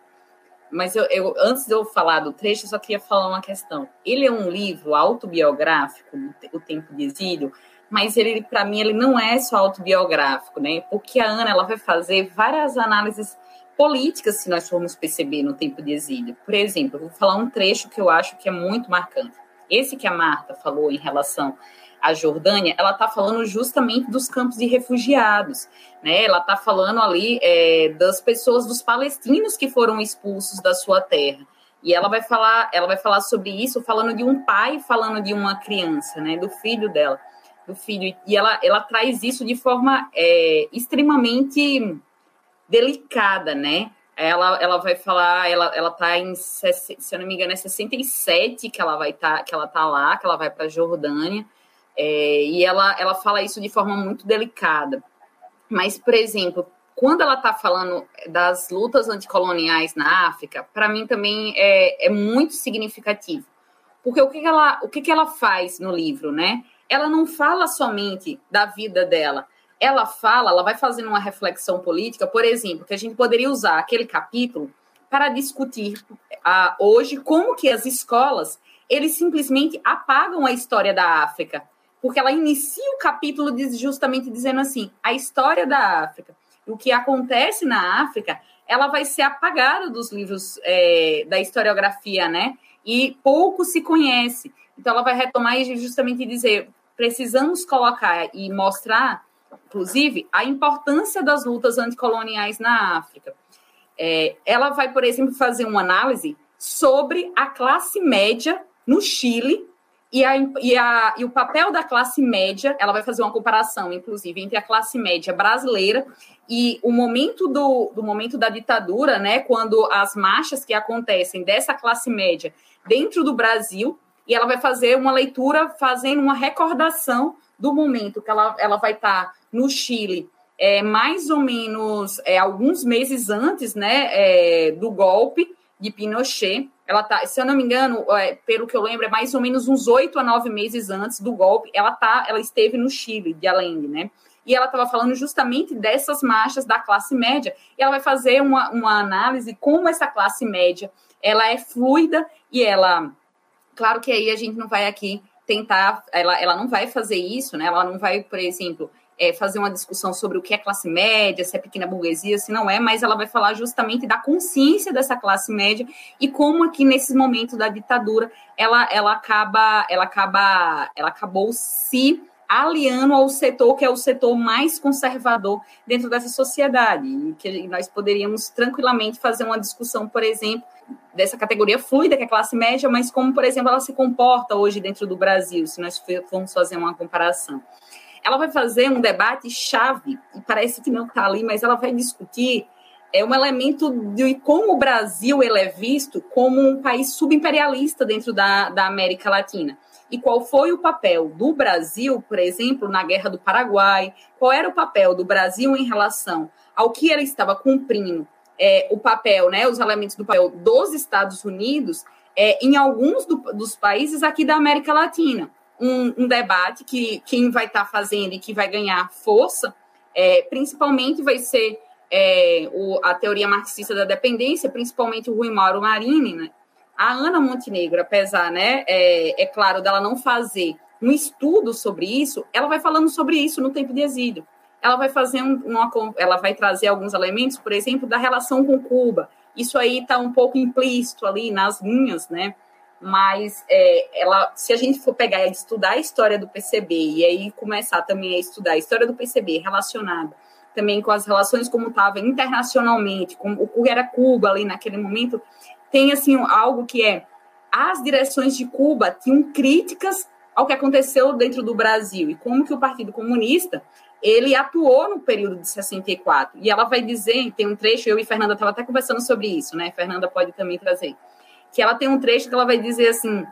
mas eu, eu, antes de eu falar do trecho, eu só queria falar uma questão. Ele é um livro autobiográfico, O Tempo de Exílio, mas ele, para mim, ele não é só autobiográfico, né? Porque a Ana ela vai fazer várias análises políticas, se nós formos perceber, no Tempo de Exílio. Por exemplo, vou falar um trecho que eu acho que é muito marcante. Esse que a Marta falou em relação a Jordânia, ela está falando justamente dos campos de refugiados, né? Ela está falando ali é, das pessoas, dos palestinos que foram expulsos da sua terra. E ela vai falar, ela vai falar sobre isso, falando de um pai, falando de uma criança, né? Do filho dela, do filho. E ela, ela traz isso de forma é, extremamente delicada, né? Ela, ela vai falar, ela, ela tá em, se eu não me engano, é 67 que ela vai tá, que ela tá lá, que ela vai para Jordânia. É, e ela, ela fala isso de forma muito delicada. Mas, por exemplo, quando ela está falando das lutas anticoloniais na África, para mim também é, é, muito significativo. Porque o, que, que, ela, o que, que ela faz no livro, né? Ela não fala somente da vida dela, ela fala, ela vai fazendo uma reflexão política, por exemplo, que a gente poderia usar aquele capítulo para discutir uh, hoje como que as escolas eles simplesmente apagam a história da África porque ela inicia o capítulo justamente dizendo assim: a história da África, o que acontece na África, ela vai ser apagada dos livros é, da historiografia, né? E pouco se conhece. Então, ela vai retomar e justamente dizer: precisamos colocar e mostrar, inclusive, a importância das lutas anticoloniais na África. É, ela vai, por exemplo, fazer uma análise sobre a classe média no Chile e, a, e, a, e o papel da classe média. Ela vai fazer uma comparação, inclusive, entre a classe média brasileira e o momento do, do momento da ditadura, né, quando as marchas que acontecem dessa classe média dentro do Brasil, e ela vai fazer uma leitura fazendo uma recordação do momento que ela, ela vai estar tá no Chile, é, mais ou menos é, alguns meses antes né, é, do golpe de Pinochet. Ela tá, se eu não me engano, é, pelo que eu lembro, é mais ou menos uns oito a nove meses antes do golpe. Ela tá, ela esteve no Chile, de Allende, né? e ela estava falando justamente dessas marchas da classe média. E ela vai fazer uma, uma análise como essa classe média ela é fluida e ela. Claro que aí a gente não vai aqui tentar, ela, ela não vai fazer isso, né? Ela não vai, por exemplo, é, fazer uma discussão sobre o que é classe média, se é pequena burguesia, se não é, mas ela vai falar justamente da consciência dessa classe média e como aqui nesse momento da ditadura ela, ela acaba, ela acaba, ela acabou se aliando ao setor que é o setor mais conservador dentro dessa sociedade, e que nós poderíamos tranquilamente fazer uma discussão, por exemplo, dessa categoria fluida, que é a classe média, mas como, por exemplo, ela se comporta hoje dentro do Brasil, se nós formos fazer uma comparação. Ela vai fazer um debate chave, e parece que não está ali, mas ela vai discutir é um elemento de como o Brasil ele é visto como um país subimperialista dentro da, da América Latina e qual foi o papel do Brasil, por exemplo, na Guerra do Paraguai, qual era o papel do Brasil em relação ao que ele estava cumprindo, é, o papel, né, os elementos do papel dos Estados Unidos é, em alguns do, dos países aqui da América Latina. Um, um debate que quem vai estar tá fazendo e que vai ganhar força, é, principalmente vai ser é, o, a teoria marxista da dependência, principalmente o Rui Mauro Marini, né, a Ana Montenegro, apesar, né, é, é claro, dela não fazer um estudo sobre isso, ela vai falando sobre isso no tempo de exílio. Ela vai fazer um, uma, ela vai trazer alguns elementos, por exemplo, da relação com Cuba. Isso aí está um pouco implícito ali nas linhas, né? Mas é, ela, se a gente for pegar e estudar a história do PCB e aí começar também a estudar a história do PCB relacionada também com as relações como estava internacionalmente, como o que era Cuba ali naquele momento, tem assim algo que é as direções de Cuba tinham críticas ao que aconteceu dentro do Brasil e como que o Partido Comunista ele atuou no período de 64. E ela vai dizer, tem um trecho, eu e Fernanda estava até conversando sobre isso, né? Fernanda pode também trazer. Que ela tem um trecho que ela vai dizer assim: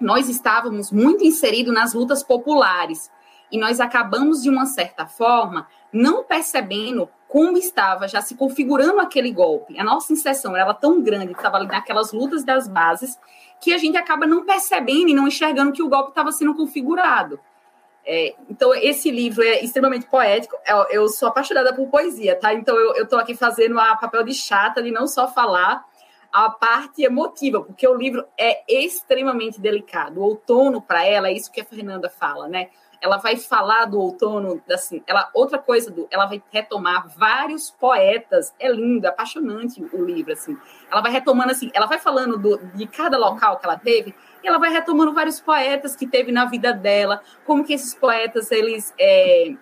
nós estávamos muito inseridos nas lutas populares e nós acabamos, de uma certa forma, não percebendo como estava já se configurando aquele golpe. A nossa inserção era tão grande, estava ali naquelas lutas das bases, que a gente acaba não percebendo e não enxergando que o golpe estava sendo configurado. É, então, esse livro é extremamente poético. Eu, eu, sou apaixonada por poesia, tá? Então, eu estou aqui fazendo a papel de chata de não só falar a parte emotiva, porque o livro é extremamente delicado. O outono, para ela, é isso que a Fernanda fala, né? ela vai falar do outono, assim, ela outra coisa, do, ela vai retomar vários poetas, é lindo, é apaixonante o livro, assim. Ela vai retomando assim, ela vai falando do, de cada local que ela teve, e ela vai retomando vários poetas que teve na vida dela, como que esses poetas eles é,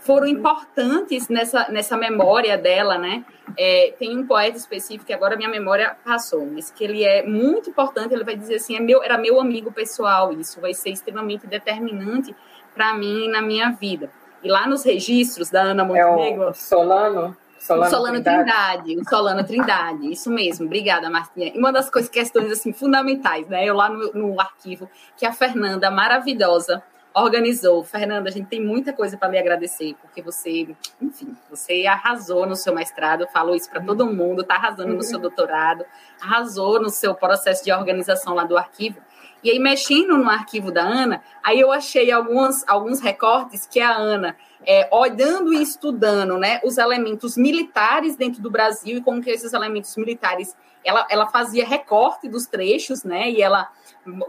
foram importantes nessa, nessa memória dela, né? É, tem um poeta específico que agora minha memória passou, mas que ele é muito importante. Ele vai dizer assim: é meu, era meu amigo pessoal. Isso vai ser extremamente determinante para mim na minha vida. E lá nos registros da Ana Montenegro. É Solano? Solano, Solano Trindade. Trindade. o Solano Trindade, isso mesmo, obrigada, Martinha. E uma das coisas, questões assim, fundamentais, né? Eu lá no, no arquivo, que a Fernanda, maravilhosa, organizou. Fernanda, a gente tem muita coisa para lhe agradecer, porque você, enfim, você arrasou no seu mestrado, falou isso para todo mundo, está arrasando no seu doutorado, arrasou no seu processo de organização lá do arquivo. E aí, mexendo no arquivo da Ana, aí eu achei alguns, alguns recortes que a Ana, é, olhando e estudando né, os elementos militares dentro do Brasil e como que esses elementos militares, ela, ela fazia recorte dos trechos, né, e ela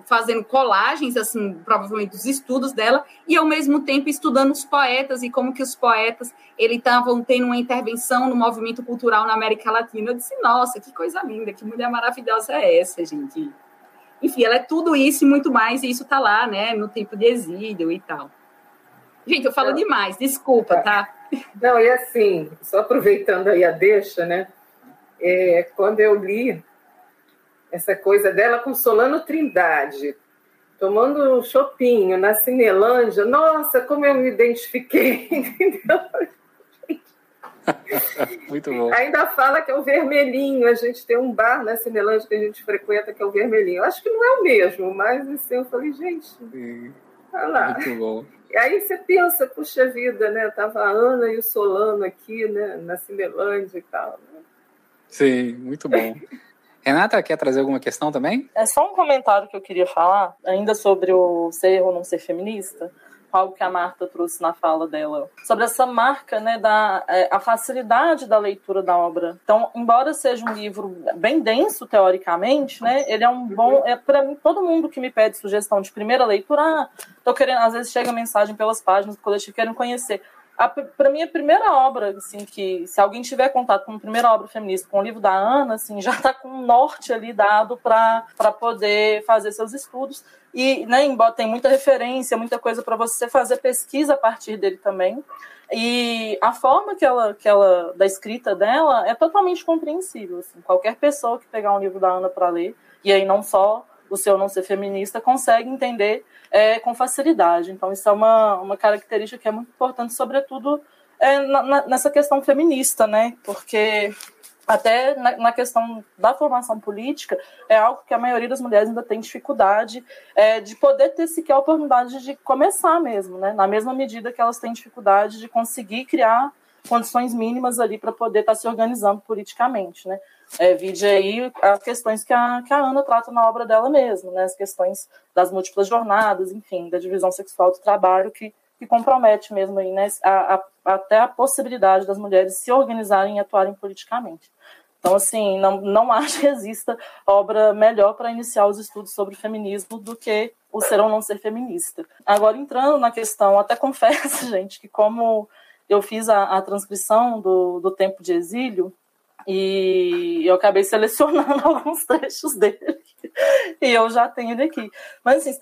fazendo colagens, assim, provavelmente dos estudos dela, e ao mesmo tempo estudando os poetas e como que os poetas, ele estavam tendo uma intervenção no movimento cultural na América Latina. Eu disse, nossa, que coisa linda, que mulher maravilhosa é essa, gente? Enfim, ela é tudo isso e muito mais, e isso tá lá, né, no tempo de exílio e tal. Gente, eu falo demais, desculpa, tá? Não, e assim, só aproveitando aí a deixa, né? é, quando eu li essa coisa dela com Solano Trindade, tomando um chopinho na Cinelândia, nossa, como eu me identifiquei, entendeu? Muito bom. Ainda fala que é o vermelhinho. A gente tem um bar na Cinelândia que a gente frequenta que é o vermelhinho. Eu acho que não é o mesmo, mas assim, eu falei, gente, olha lá. Muito bom. E aí você pensa, puxa vida, né? Tava a Ana e o Solano aqui, né? Na Cinelândia e tal. Né? Sim, muito bom. Renata, quer trazer alguma questão também? É só um comentário que eu queria falar, ainda sobre o ser ou não ser feminista algo que a Marta trouxe na fala dela, sobre essa marca, né, da é, a facilidade da leitura da obra. Então, embora seja um livro bem denso teoricamente, né, ele é um bom, é para mim todo mundo que me pede sugestão de primeira leitura, ah, tô querendo, às vezes chega mensagem pelas páginas do coletivo querendo conhecer para mim, a primeira obra, assim, que se alguém tiver contato com a primeira obra feminista, com o livro da Ana, assim, já está com um norte ali dado para poder fazer seus estudos. E, né, embora tem muita referência, muita coisa para você fazer pesquisa a partir dele também. E a forma que ela, que ela, da escrita dela é totalmente compreensível. Assim. Qualquer pessoa que pegar um livro da Ana para ler, e aí não só o seu não ser feminista, consegue entender é, com facilidade. Então, isso é uma, uma característica que é muito importante, sobretudo é, na, nessa questão feminista, né? Porque até na, na, questão da formação política, é algo que a maioria das mulheres ainda tem dificuldade é, de poder ter sequer a oportunidade de começar mesmo, né? Na mesma medida que elas têm dificuldade de conseguir criar condições mínimas ali para poder estar tá se organizando politicamente, né? É, vide aí as questões que a, que a Ana trata na obra dela mesma, né? As questões das múltiplas jornadas, enfim, da divisão sexual do trabalho que, que compromete mesmo aí, né? A, a, até a possibilidade das mulheres se organizarem e atuarem politicamente. Então, assim, não, não acho que exista obra melhor para iniciar os estudos sobre feminismo do que o ser ou não ser feminista. Agora, entrando na questão, até confesso, gente, que como eu fiz a, a transcrição do, do Tempo de Exílio e eu acabei selecionando alguns trechos dele e eu já tenho ele aqui. Mas assim,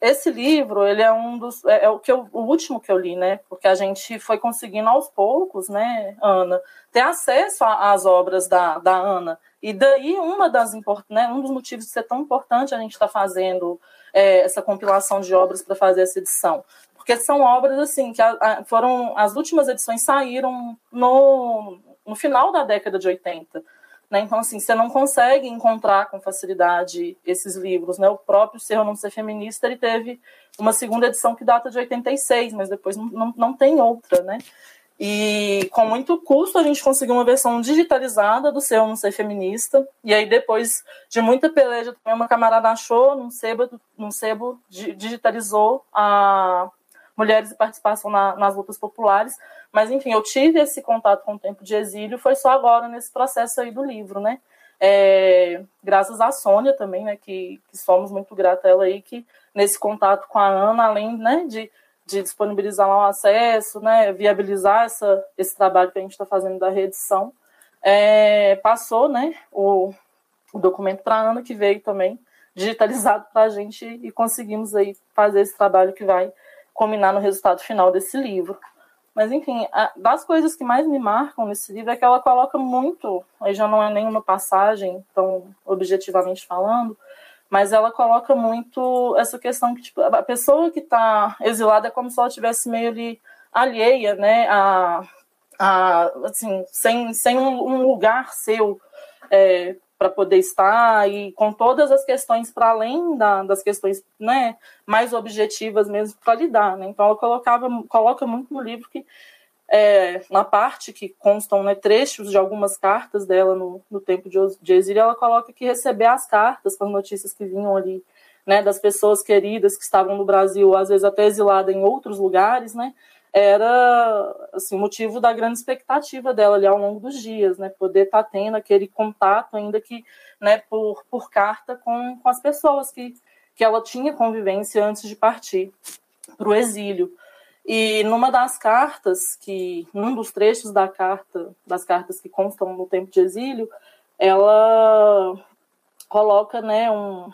esse livro, ele é um dos é, é o que eu, o último que eu li, né? Porque a gente foi conseguindo aos poucos, né, Ana, ter acesso às obras da, da Ana. E daí uma das né, um dos motivos de ser tão importante a gente estar tá fazendo é, essa compilação de obras para fazer essa edição, porque são obras assim que a, a, foram as últimas edições saíram no, no final da década de 80. Né? Então, assim, você não consegue encontrar com facilidade esses livros. Né? O próprio Ser ou Não Ser Feminista ele teve uma segunda edição que data de 86, mas depois não, não, tem outra. Né? E com muito custo a gente conseguiu uma versão digitalizada do Ser ou Não Ser Feminista. E aí, depois de muita peleja, uma camarada achou num sebo, num sebo digitalizou a mulheres e participação na, nas lutas populares. Mas, enfim, eu tive esse contato com o tempo de exílio, foi só agora nesse processo aí do livro, né? É, graças à Sônia também, né, que, que somos muito grata a ela aí, que nesse contato com a Ana, além né, de, de disponibilizar lá o acesso, né, viabilizar essa, esse trabalho que a gente está fazendo da reedição, é, passou né, o, o documento para a Ana, que veio também digitalizado para a gente e conseguimos aí fazer esse trabalho que vai combinar no resultado final desse livro. Mas, enfim, a, das coisas que mais me marcam nesse livro é que ela coloca muito, aí já não é nenhuma passagem, tão objetivamente falando, mas ela coloca muito essa questão que tipo, a pessoa que está exilada é como se ela estivesse meio ali alheia, né, a, a, assim, sem, sem um, um lugar seu é, para poder estar e com todas as questões para além da, das questões né, mais objetivas mesmo para lidar. Né? Então ela colocava, coloca muito no livro que é, na parte que constam né, trechos de algumas cartas dela no, no tempo de, de exílio, ela coloca que receber as cartas com as notícias que vinham ali, né, das pessoas queridas que estavam no Brasil, às vezes até exilada em outros lugares, né, era assim, motivo da grande expectativa dela ali ao longo dos dias, né? Poder estar tá tendo aquele contato, ainda que né, por, por carta, com, com as pessoas que, que ela tinha convivência antes de partir para o exílio. E numa das cartas, que num dos trechos da carta, das cartas que constam no tempo de exílio, ela coloca né, um,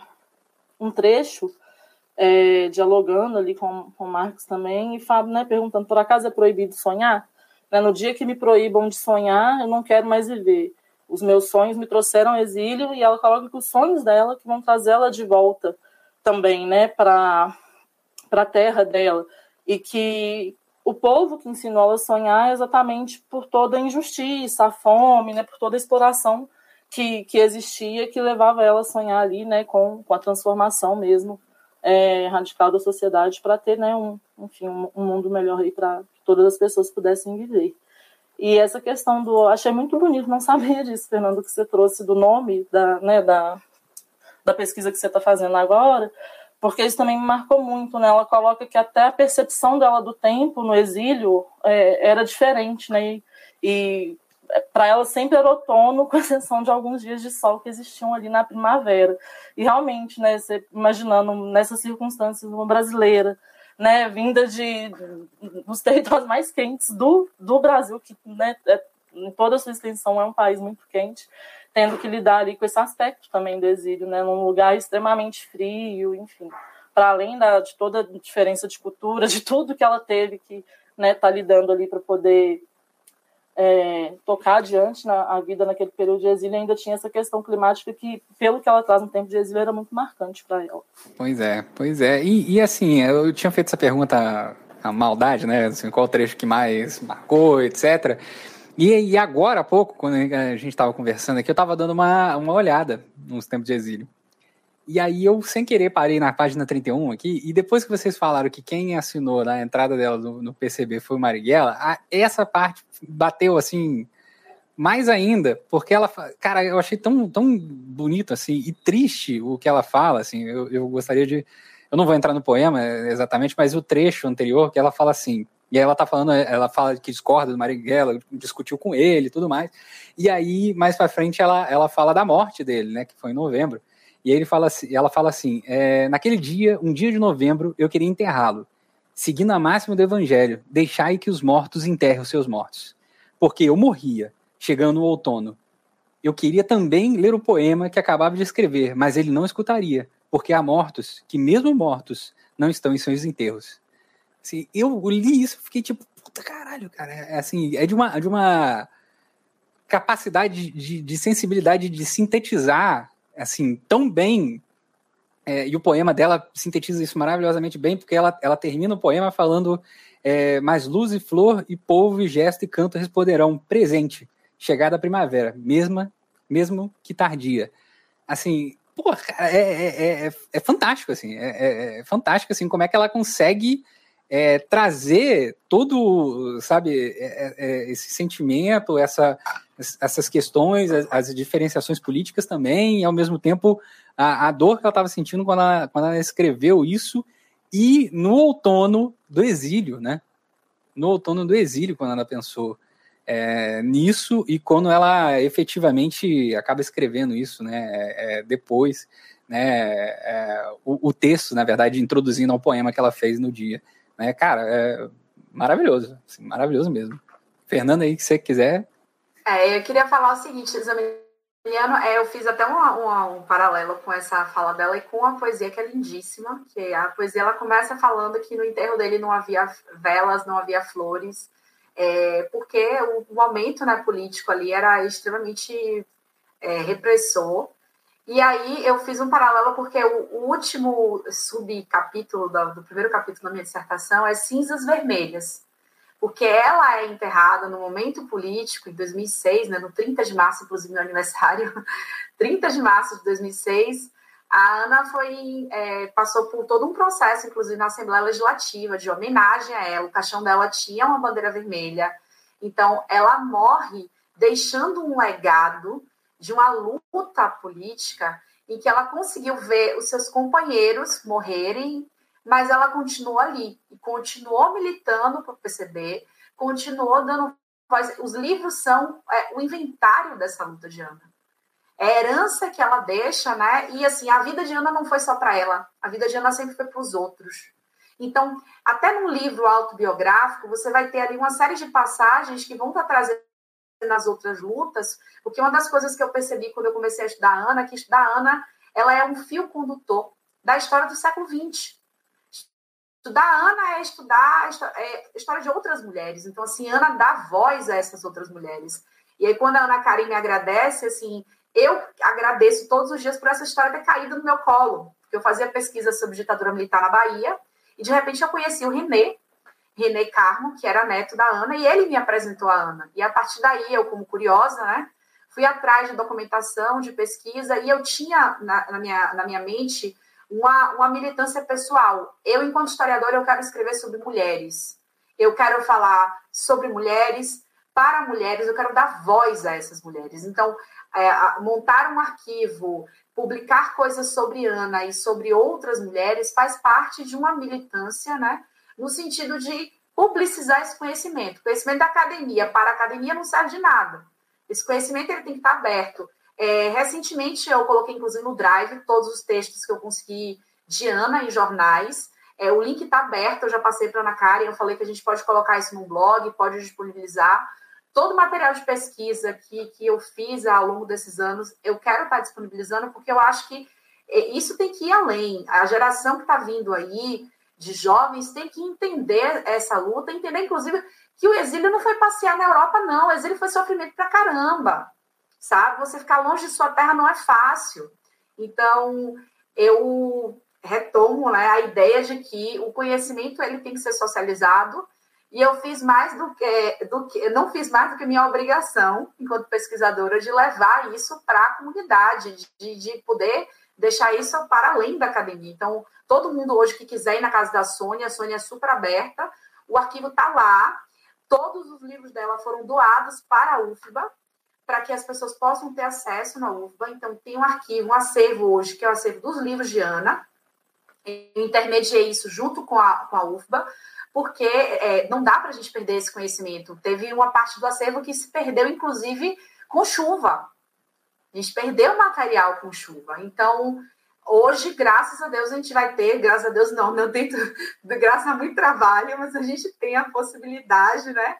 um trecho é, dialogando ali com, com Marx também, e Fábio né, perguntando, por acaso é proibido sonhar? Né, no dia que me proíbam de sonhar, eu não quero mais viver. os meus sonhos me trouxeram exílio, e ela coloca que os sonhos dela que vão trazer ela de volta também, né, para a terra dela, e que o povo que ensinou ela a sonhar é exatamente por toda a injustiça, a fome, né, por toda a exploração que, que existia, que levava ela a sonhar ali, né, com, com a transformação mesmo é, radical da sociedade para ter, né, um, enfim, um, um mundo melhor aí para que todas as pessoas pudessem viver. E essa questão do. Achei muito bonito, não sabia disso, Fernando, que você trouxe do nome da, né, da, da pesquisa que você está fazendo agora, porque isso também me marcou muito, né? Ela coloca que até a percepção dela do tempo no exílio é, era diferente, né? E, e para ela sempre era outono, com exceção de alguns dias de sol que existiam ali na primavera. E realmente, né, você imaginando nessas circunstâncias, uma brasileira né, vinda de dos territórios mais quentes do, do Brasil, que né, é, em toda a sua extensão é um país muito quente, tendo que lidar ali com esse aspecto também do exílio, né, num lugar extremamente frio, enfim, para além da, de toda a diferença de cultura, de tudo que ela teve que né, tá lidando ali para poder é, tocar adiante na a vida naquele período de exílio, ainda tinha essa questão climática que, pelo que ela traz no tempo de exílio, era muito marcante para ela. Pois é, pois é. E, e, assim, eu tinha feito essa pergunta, a maldade, né? Assim, qual trecho que mais marcou, etc. E, e agora há pouco, quando a gente estava conversando aqui, eu estava dando uma, uma olhada nos tempos de exílio. E aí eu, sem querer, parei na página 31 aqui, e depois que vocês falaram que quem assinou na entrada dela no, no PCB foi o Marighella, a, essa parte bateu assim mais ainda, porque ela, cara, eu achei tão, tão bonito assim e triste o que ela fala, assim, eu, eu gostaria de, eu não vou entrar no poema exatamente, mas o trecho anterior que ela fala assim, e aí ela tá falando, ela fala que discorda do Marighella, discutiu com ele tudo mais, e aí mais para frente ela, ela fala da morte dele, né, que foi em novembro, e ele fala assim, ela fala assim: é, naquele dia, um dia de novembro, eu queria enterrá-lo, seguindo a máxima do evangelho, deixai que os mortos enterrem os seus mortos. Porque eu morria, chegando o outono. Eu queria também ler o poema que acabava de escrever, mas ele não escutaria, porque há mortos que, mesmo mortos, não estão em seus enterros. Assim, eu li isso fiquei tipo, puta caralho, cara. É, assim, é de uma, de uma capacidade de, de sensibilidade de sintetizar assim, tão bem. É, e o poema dela sintetiza isso maravilhosamente bem, porque ela, ela termina o poema falando: é, Mas luz e flor, e povo, e gesto e canto responderão: presente, chegada a primavera, mesma, mesmo que tardia. Assim, pô, cara, é, é, é, é fantástico, assim, é, é, fantástico, assim, como é que ela consegue é, trazer todo, sabe, é, é, esse sentimento, essa, essas questões, as, as, diferenciações políticas também, e ao mesmo tempo a, a dor que ela estava sentindo quando ela, quando ela escreveu isso, e no outono do exílio, né? No outono do exílio, quando ela pensou é, nisso e quando ela efetivamente acaba escrevendo isso, né? É, depois, né? O, o texto, na verdade, introduzindo ao poema que ela fez no dia. Né? Cara, é maravilhoso, assim, maravilhoso mesmo. Fernanda aí, que você quiser. É, eu queria falar o seguinte, Zamiliano, é, eu fiz até um, um, paralelo com essa fala dela e com a poesia que é lindíssima, que a poesia ela começa falando que no enterro dele não havia velas, não havia flores, é, porque o momento né, político ali era extremamente é, repressor, e aí eu fiz um paralelo porque o, último subcapítulo do, do primeiro capítulo da minha dissertação é Cinzas Vermelhas, porque ela é enterrada no momento político, em 2006, né, no 30 de março, inclusive meu aniversário, 30 de março de 2006, a Ana foi, é, passou por todo um processo, inclusive na Assembleia Legislativa, de homenagem a ela. O caixão dela tinha uma bandeira vermelha. Então, ela morre deixando um legado de uma luta política em que ela conseguiu ver os seus companheiros morrerem, mas ela continuou ali e continuou militando para o PCB, continuou dando voz. Os livros são é, o inventário dessa luta de Ana. É a herança que ela deixa, né? E assim, a vida de Ana não foi só para ela, a vida de Ana sempre foi para os outros. Então, até no livro autobiográfico, você vai ter ali uma série de passagens que vão estar tá trazendo nas outras lutas, porque uma das coisas que eu percebi quando eu comecei a estudar a Ana, é que estudar a Ana, ela é um fio condutor da história do século XX. Estudar a Ana é estudar a história de outras mulheres. Então, assim, Ana dá voz a essas outras mulheres. E aí, quando a Ana Karen me agradece, assim, eu agradeço todos os dias por essa história ter caído no meu colo. Porque eu fazia pesquisa sobre ditadura militar na Bahia, e de repente eu conheci o Renê, Renê Carmo, que era neto da Ana, e ele me apresentou a Ana. E a partir daí, eu, como curiosa, né, fui atrás de documentação, de pesquisa, e eu tinha na, na minha, na minha mente uma, uma militância pessoal. Eu, enquanto historiadora, eu quero escrever sobre mulheres. Eu quero falar sobre mulheres, para mulheres, eu quero dar voz a essas mulheres. Então, é, montar um arquivo, publicar coisas sobre Ana e sobre outras mulheres faz parte de uma militância, né? No sentido de publicizar esse conhecimento. Conhecimento da academia para a academia não serve de nada. Esse conhecimento ele tem que estar aberto. É, recentemente eu coloquei, inclusive, no Drive todos os textos que eu consegui de Ana em jornais. É, o link está aberto, eu já passei para a Ana Karen, eu falei que a gente pode colocar isso no blog, pode disponibilizar. Todo o material de pesquisa que, que eu fiz ao longo desses anos, eu quero estar tá disponibilizando, porque eu acho que é, isso tem que ir além. A geração que está vindo aí, de jovens, tem que entender essa luta, entender, inclusive, que o exílio não foi passear na Europa, não. O exílio foi sofrimento pra caramba, sabe? Você ficar longe de sua terra não é fácil. Então, eu retomo né, a ideia de que o conhecimento ele tem que ser socializado e eu fiz mais do que, do que não fiz mais do que minha obrigação enquanto pesquisadora de levar isso para a comunidade, de, de poder deixar isso para além da academia. Então, todo mundo hoje que quiser ir na casa da Sônia, a Sônia é super aberta, o arquivo está lá, Todos os livros dela foram doados para a UFBA, para que as pessoas possam ter acesso na UFBA. Então, tem um arquivo, um acervo hoje, que é o acervo dos livros de Ana. Eu intermediei isso junto com a, com a UFBA, porque é, não dá para a gente perder esse conhecimento. Teve uma parte do acervo que se perdeu, inclusive, com chuva. A gente perdeu material com chuva. Então, Hoje, graças a Deus, a gente vai ter, graças a Deus não, não tem, graças a muito trabalho, mas a gente tem a possibilidade, né,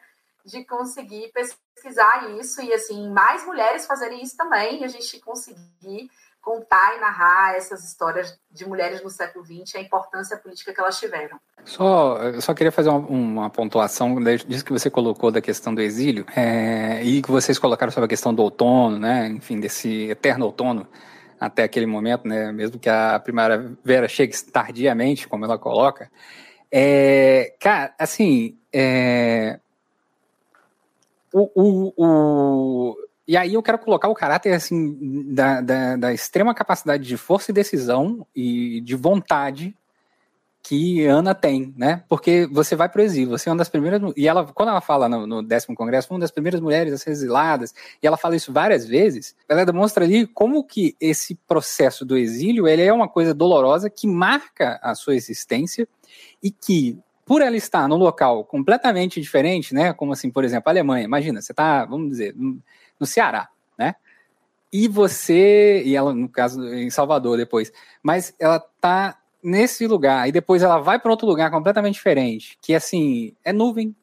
de conseguir pesquisar isso e, assim, mais mulheres fazerem isso também, e a gente conseguir contar e narrar essas histórias de mulheres no século XX, a importância política que elas tiveram. Só, eu só queria fazer uma, uma pontuação disso que você colocou da questão do exílio é, e que vocês colocaram sobre a questão do outono, né? Enfim, desse eterno outono até aquele momento, né, mesmo que a primavera chegue tardiamente, como ela coloca, é, cara, assim, é, o, o, o, e aí eu quero colocar o caráter assim da, da, da extrema capacidade de força e decisão e de vontade que Ana tem, né? Porque você vai para o exílio, você é uma das primeiras. E ela, quando ela fala no, no décimo congresso, uma das primeiras mulheres a ser exiladas, e ela fala isso várias vezes, ela demonstra ali como que esse processo do exílio ele é uma coisa dolorosa que marca a sua existência e que, por ela estar num local completamente diferente, né? Como assim, por exemplo, a Alemanha, imagina, você está, vamos dizer, no Ceará, né? E você, e ela, no caso, em Salvador depois, mas ela está nesse lugar e depois ela vai para outro lugar completamente diferente, que assim, é nuvem,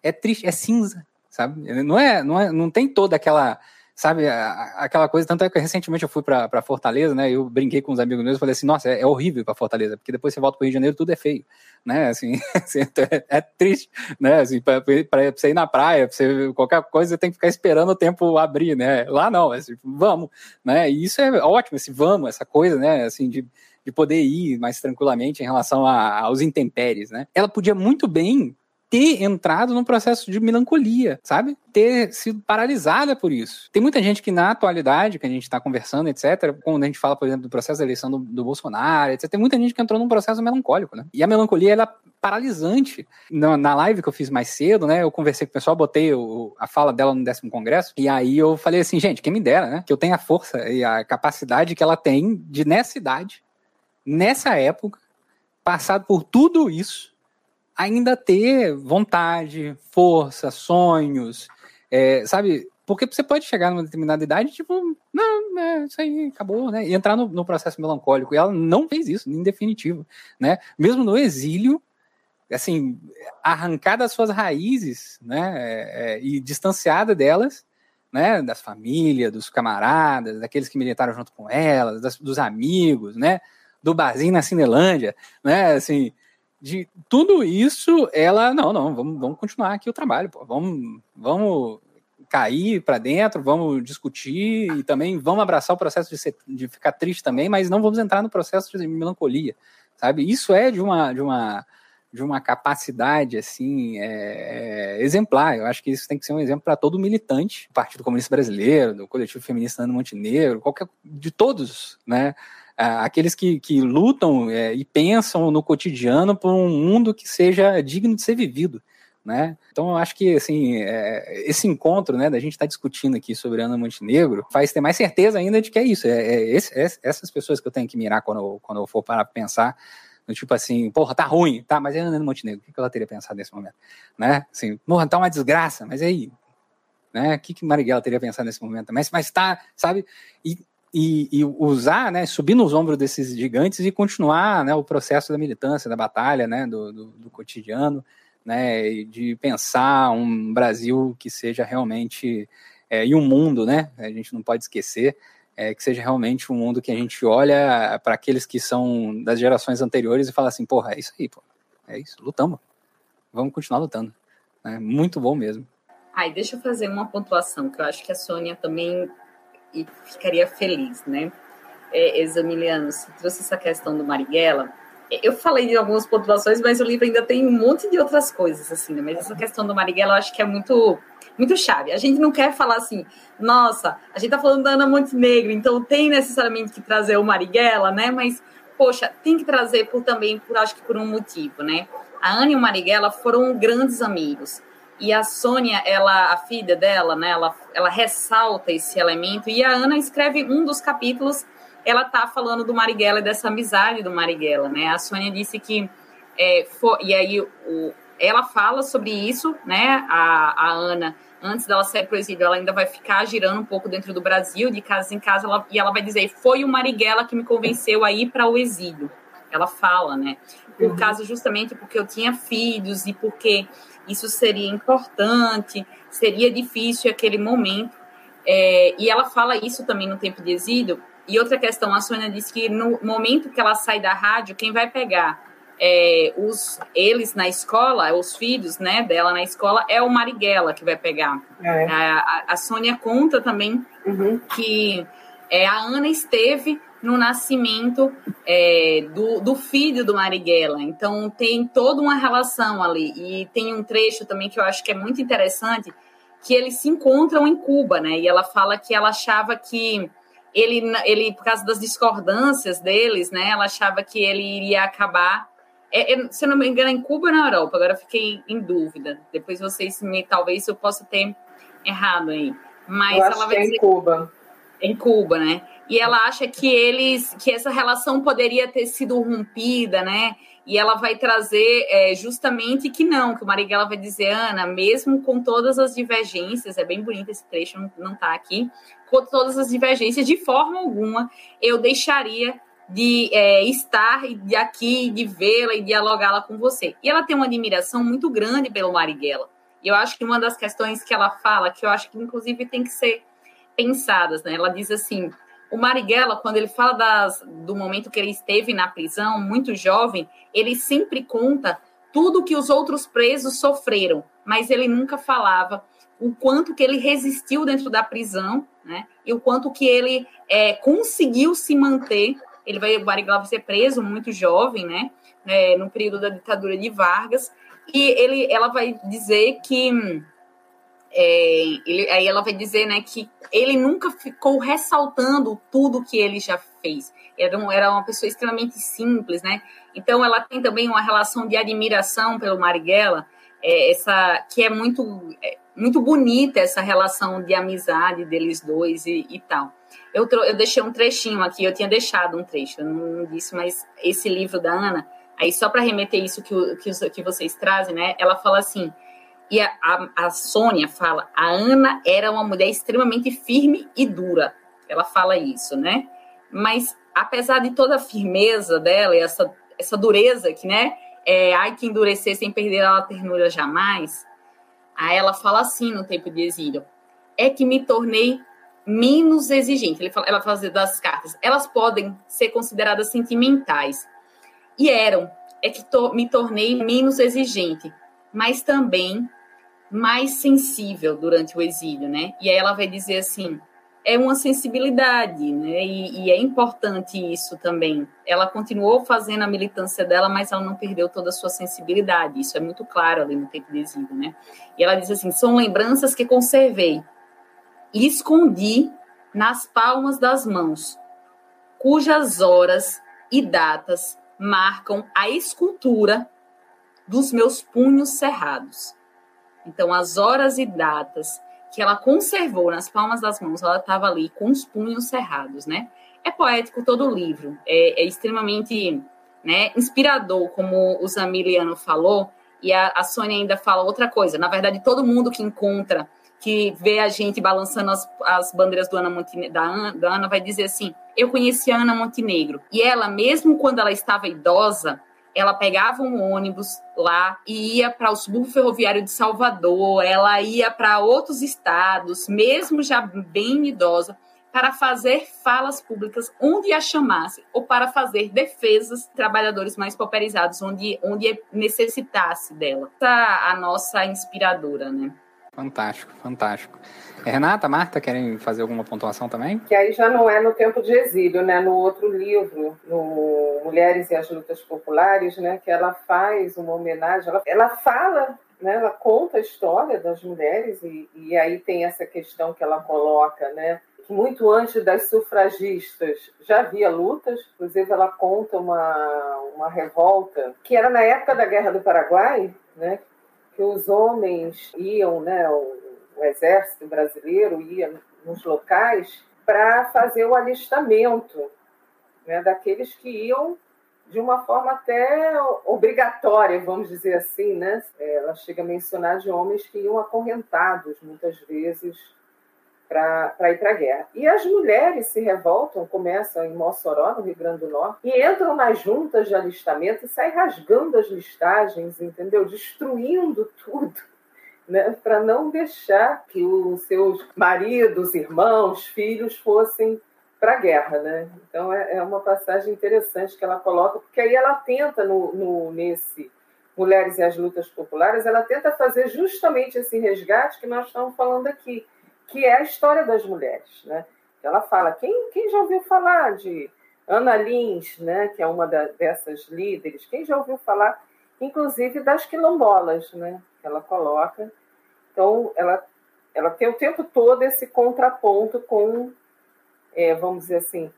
é triste, é cinza, sabe? Não é, não é, não tem toda aquela, sabe, aquela coisa, tanto é que recentemente eu fui para Fortaleza, né? Eu brinquei com os amigos meus falei assim, nossa, é, é horrível para Fortaleza, porque depois você volta para o Rio de Janeiro, tudo é feio, né? Assim, assim é, é, triste, né? Assim, para você ir na praia, pra você qualquer coisa, você tem que ficar esperando o tempo abrir, né? Lá não, assim, vamos, né? E isso é ótimo, esse vamos, essa coisa, né? Assim, de de poder ir mais tranquilamente em relação a, aos intempéries, né? Ela podia muito bem ter entrado num processo de melancolia, sabe? Ter sido paralisada por isso. Tem muita gente que, na atualidade, que a gente está conversando, etc., quando a gente fala, por exemplo, do processo da eleição do, do, Bolsonaro, etc., tem muita gente que entrou num processo melancólico, né? E a melancolia, ela é paralisante. Na, na live que eu fiz mais cedo, né, eu conversei com o pessoal, botei o, a fala dela no décimo congresso, e aí eu falei assim, gente, quem me dera, né? Que eu tenha a força e a capacidade que ela tem de, nessa idade, nessa época, passado por tudo isso, ainda ter vontade, força, sonhos, é, sabe? Porque você pode chegar numa determinada idade, tipo, não, é, isso aí acabou, né? E entrar no, no, processo melancólico. E ela não fez isso, em definitivo, né? Mesmo no exílio, assim, arrancada das suas raízes, né? É, é, e distanciada delas, né? Das famílias, dos camaradas, daqueles que militaram junto com elas, das, dos amigos, né? do barzinho na Cinelândia, né? Assim, de tudo isso, ela, não, não, vamos, vamos continuar aqui o trabalho, pô, vamos, vamos cair para dentro, vamos discutir e também vamos abraçar o processo de, ser, de ficar triste também, mas não vamos entrar no processo de melancolia, sabe? Isso é de uma, de uma, de uma capacidade assim é, é, exemplar. Eu acho que isso tem que ser um exemplo para todo militante, do Partido Comunista Brasileiro, do Coletivo Feminista Ano Montenegro, qualquer de todos, né? Aqueles que, que lutam é, e pensam no cotidiano por um mundo que seja digno de ser vivido. Né? Então eu acho que assim, é, esse encontro né, da gente estar tá discutindo aqui sobre Ana Montenegro faz ter mais certeza ainda de que é isso. É, é, esse, é essas pessoas que eu tenho que mirar quando eu, quando eu for para pensar tipo assim, porra, tá ruim, tá, mas é Ana Montenegro, o que ela teria pensado nesse momento? Né? Assim, porra, tá uma desgraça, mas aí, né? O que, que Marighella teria pensado nesse momento? Mas, mas tá, sabe? E, e, e, usar, né, subir nos ombros desses gigantes e continuar né, o processo da militância, da batalha, né, do, do, do cotidiano, né, de pensar um Brasil que seja realmente é, e um mundo, né, a gente não pode esquecer é, que seja realmente um mundo que a gente olha para aqueles que são das gerações anteriores e fala assim, porra, é isso aí, pô, é isso, lutamos, vamos continuar lutando, é muito bom mesmo. Ai, deixa eu fazer uma pontuação que eu acho que a Sônia também ficaria feliz, né? É, Examiliano, você trouxe essa questão do Marighella, eu falei de algumas pontuações, mas o livro ainda tem um monte de outras coisas, assim, né? Mas essa questão do Marighella eu acho que é muito, muito chave. A gente não quer falar assim, nossa, a gente tá falando da Ana Montenegro, então tem necessariamente que trazer o Marighella, né? Mas, poxa, tem que trazer por também, por acho que por um motivo, né? A Ana e o Marighella foram grandes amigos. E a Sônia, ela, a filha dela, né, ela, ela ressalta esse elemento. E a Ana escreve um dos capítulos ela tá falando do Marighella e dessa amizade do Marighella, né? A Sônia disse que é, for, e aí o, ela fala sobre isso, né? A, a Ana, antes dela sair pro exílio, ela ainda vai ficar girando um pouco dentro do Brasil, de casa em casa, ela, e ela vai dizer: foi o Marighella que me convenceu a ir para o exílio. Ela fala, né? Por uhum. causa justamente porque eu tinha filhos e porque isso seria importante, seria difícil aquele momento. É, e ela fala isso também no tempo de exílio, e outra questão, a Sônia disse que no momento que ela sai da rádio, quem vai pegar é, os, eles na escola, os filhos né, dela na escola, é o Marighella que vai pegar. É. A, a, Sônia conta também uhum. que é, a Ana esteve no nascimento é, do, do, filho do Marighella. Então tem toda uma relação ali. E tem um trecho também que eu acho que é muito interessante, que eles se encontram em Cuba, né? E ela fala que ela achava que ele, ele, por causa das discordâncias deles, né, ela achava que ele iria acabar. É, é, se eu não me engano, é em Cuba ou na Europa? Agora fiquei em dúvida. Depois vocês me, talvez eu possa ter errado aí. Mas eu ela vai é dizer, em Cuba. Em Cuba, né? E ela acha que eles, que essa relação poderia ter sido rompida, né? E ela vai trazer é, justamente que não, que o Marighella vai dizer, Ana, mesmo com todas as divergências, é bem bonito esse trecho, não, não tá aqui, com todas as divergências, de forma alguma eu deixaria de é, estar de aqui, de vê-la e dialogá-la com você. E ela tem uma admiração muito grande pelo Marighella. E eu acho que uma das questões que ela fala, que eu acho que inclusive tem que ser pensadas, né? Ela diz assim: o Marighella, quando ele fala das, do momento que ele esteve na prisão, muito jovem, ele sempre conta tudo que os outros presos sofreram, mas ele nunca falava o quanto que ele resistiu dentro da prisão, né? E o quanto que ele é, conseguiu se manter. Ele vai, o Marighella vai ser preso muito jovem, né? É, no período da ditadura de Vargas. E ele, ela vai dizer que é, ele, aí ela vai dizer né, que ele nunca ficou ressaltando tudo que ele já fez. Era, um, era uma pessoa extremamente simples, né? Então ela tem também uma relação de admiração pelo Marighella, é, essa que é muito é, muito bonita essa relação de amizade deles dois e, e tal. Eu, eu deixei um trechinho aqui, eu tinha deixado um trecho, eu não disse, mas esse livro da Ana, aí só para remeter isso que, que, que vocês trazem, né? Ela fala assim: e a, a, a Sônia fala, a Ana era uma mulher extremamente firme e dura. Ela fala isso, né? Mas apesar de toda a firmeza dela e essa, essa dureza que, né? É, ai que endurecer sem perder a ternura jamais. Aí ela fala assim no tempo de exílio: é que me tornei menos exigente. Ele fala, ela fala das cartas. Elas podem ser consideradas sentimentais. E eram. É que to, me tornei menos exigente. Mas também mais sensível durante o exílio, né? E aí ela vai dizer assim, é uma sensibilidade, né? E, e, é importante isso também. Ela continuou fazendo a militância dela, mas ela não perdeu toda a sua sensibilidade. Isso é muito claro ali no tempo de exílio, né? E ela diz assim: são lembranças que conservei e escondi nas palmas das mãos, cujas horas e datas marcam a escultura dos meus punhos cerrados. Então, as horas e datas que ela conservou nas palmas das mãos, ela estava ali com os punhos cerrados, né? É poético todo o livro, é, é extremamente né, inspirador, como o Zamiliano falou, e a, a Sônia ainda fala outra coisa. Na verdade, todo mundo que encontra, que vê a gente balançando as, as bandeiras do Ana Montenegro, da, Ana, da Ana, vai dizer assim: Eu conheci a Ana Montenegro. E ela, mesmo quando ela estava idosa, ela pegava um ônibus lá e ia para o subúrbio ferroviário de Salvador, ela ia para outros estados, mesmo já bem idosa, para fazer falas públicas onde a chamasse ou para fazer defesas de trabalhadores mais pauperizados, onde, onde necessitasse dela. Essa a nossa inspiradora, né? Fantástico, fantástico. Renata, Marta, querem fazer alguma pontuação também? Que aí já não é no tempo de exílio, né? No outro livro, no Mulheres e as Lutas Populares, né? Que ela faz uma homenagem, ela, ela fala, né? Ela conta a história das mulheres e, e aí tem essa questão que ela coloca, né? Muito antes das sufragistas já havia lutas, inclusive ela conta uma, uma revolta que era na época da Guerra do Paraguai, né? Que os homens iam, né? O exército brasileiro ia nos locais para fazer o alistamento né, daqueles que iam de uma forma até obrigatória, vamos dizer assim, né? Ela chega a mencionar de homens que iam acorrentados muitas vezes para ir para a guerra. E as mulheres se revoltam, começam em Mossoró, no Rio Grande do Norte, e entram nas juntas de alistamento e saem rasgando as listagens, entendeu? Destruindo tudo né, para não deixar que os seus maridos, irmãos, filhos fossem para a guerra. Né? Então é, é, uma passagem interessante que ela coloca, porque aí ela tenta, no, no, nesse Mulheres e as Lutas Populares, ela tenta fazer justamente esse resgate que nós estamos falando aqui, que é a história das mulheres. Né? Ela fala, quem, quem já ouviu falar de Ana Lins, né, que é uma da, dessas líderes, quem já ouviu falar, inclusive, das quilombolas, né, que ela coloca, então, ela, ela tem o tempo todo esse contraponto com, é, vamos dizer assim,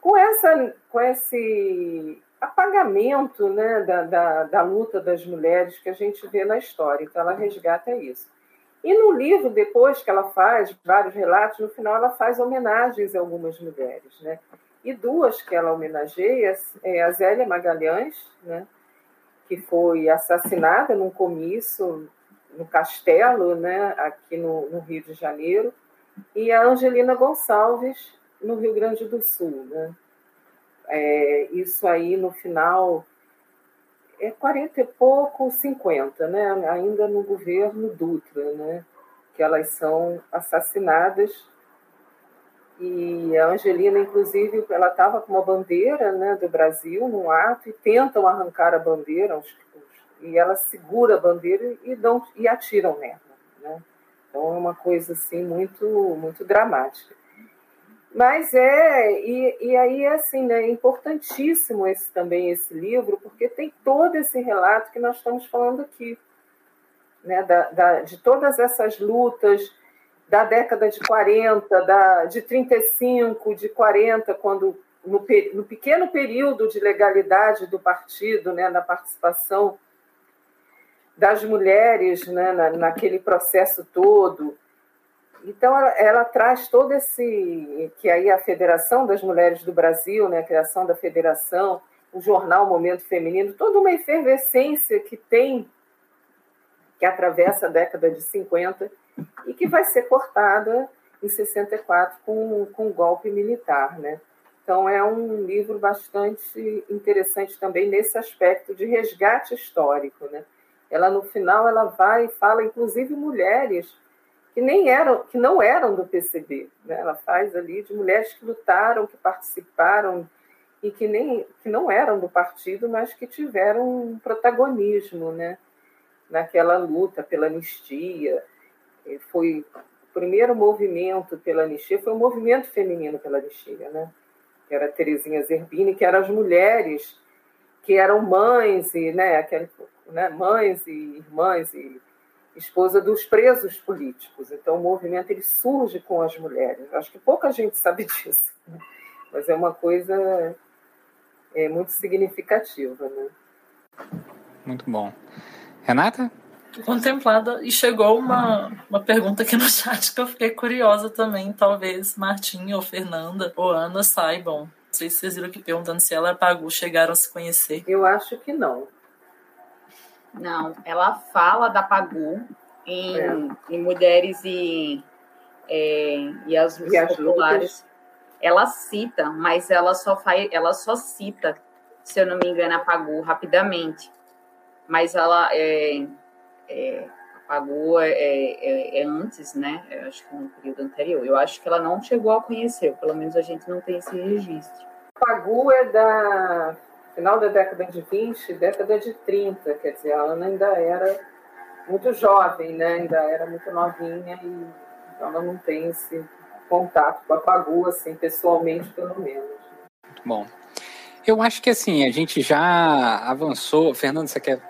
com, essa, com esse apagamento né, da, da, da, luta das mulheres que a gente vê na história. Então, ela resgata isso. E no livro, depois que ela faz vários relatos, no final ela faz homenagens a algumas mulheres. Né? E duas que ela homenageia é a Zélia Magalhães, né, que foi assassinada num comício no Castelo, né, aqui no, no, Rio de Janeiro, e a Angelina Gonçalves, no Rio Grande do Sul. Né? É, isso aí, no final, é 40 e pouco, 50, né? ainda no governo Dutra, né? que elas são assassinadas. E a Angelina, inclusive, ela estava com uma bandeira né, do Brasil num ato e tentam arrancar a bandeira, os e ela segura a bandeira e, dão, e atiram nela. Né? Então é uma coisa assim muito, muito dramática. Mas é, e, e aí é assim, né, é importantíssimo esse, também esse livro, porque tem todo esse relato que nós estamos falando aqui, né, da, da, de todas essas lutas da década de 40, da, de 35, de 40, quando no, no pequeno período de legalidade do partido, né, na participação das mulheres né, na, naquele processo todo. Então, ela, ela, traz todo esse. que aí a Federação das Mulheres do Brasil, né, a criação da federação, o jornal Momento Feminino, toda uma efervescência que tem, que atravessa a década de 50 e que vai ser cortada em 64 com, com o golpe militar. Né? Então, é um livro bastante interessante também nesse aspecto de resgate histórico. Né? Ela no final ela vai e fala, inclusive mulheres que nem eram, que não eram do PCB, né? Ela faz ali de mulheres que lutaram, que participaram e que nem que não eram do partido, mas que tiveram um protagonismo, né? naquela luta pela anistia. Foi o primeiro movimento pela anistia, foi o movimento feminino pela anistia, né? Que era Terezinha Zerbini, que eram as mulheres que eram mães e, né, aquele, né, mães e irmãs e esposa dos presos políticos. Então o movimento ele surge com as mulheres. Acho que pouca gente sabe disso, né? mas é uma coisa é, muito significativa, né? Muito bom. Renata? Contemplada, e chegou uma, uma pergunta aqui no chat que eu fiquei curiosa também. Talvez Martim ou Fernanda ou Ana saibam. Não sei se vocês viram aqui perguntando se ela e a Pagu chegaram a se conhecer. Eu acho que não. Não, ela fala da Pagu em, é. em Mulheres e, é, e as e populares. Ela cita, mas ela só faz, ela só cita, se eu não me engano, a Pagu rapidamente. Mas ela é, é apagou é, é, é, antes, né? Eu acho que no período anterior. Eu acho que ela não chegou a conhecer, pelo menos a gente não tem esse registro. Pagu é da final da década de 20, década de 30, quer dizer, a Ana ainda era muito jovem, né? Ainda era muito novinha e então ela não tem esse contato com a Pagu, assim, pessoalmente, pelo menos. Muito bom. Eu acho que assim, a gente já avançou. Fernando, você quer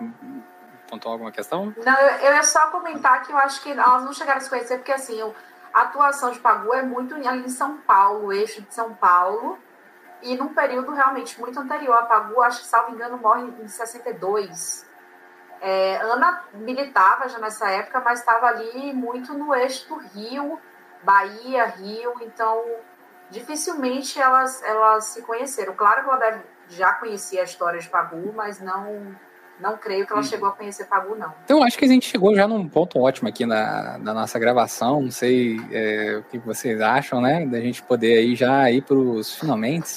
pontuar alguma questão? Não, eu ia só comentar que eu acho que elas não chegaram a se conhecer, porque assim, a atuação de Pagu é muito ali em São Paulo, eixo de São Paulo, e num período realmente muito anterior. A Pagu, acho que, salvo engano, morre em 62. É, Ana militava já nessa época, mas estava ali muito no eixo do Rio, Bahia, Rio, então dificilmente elas, elas se conheceram. Claro que ela já conhecia a história de Pagu, mas não não creio que ela hum. chegou a conhecer Pagu, não. Então, acho que a gente chegou já num ponto ótimo aqui na, na nossa gravação. Não sei é, o que vocês acham, né? Da gente poder aí já ir para os finalmente,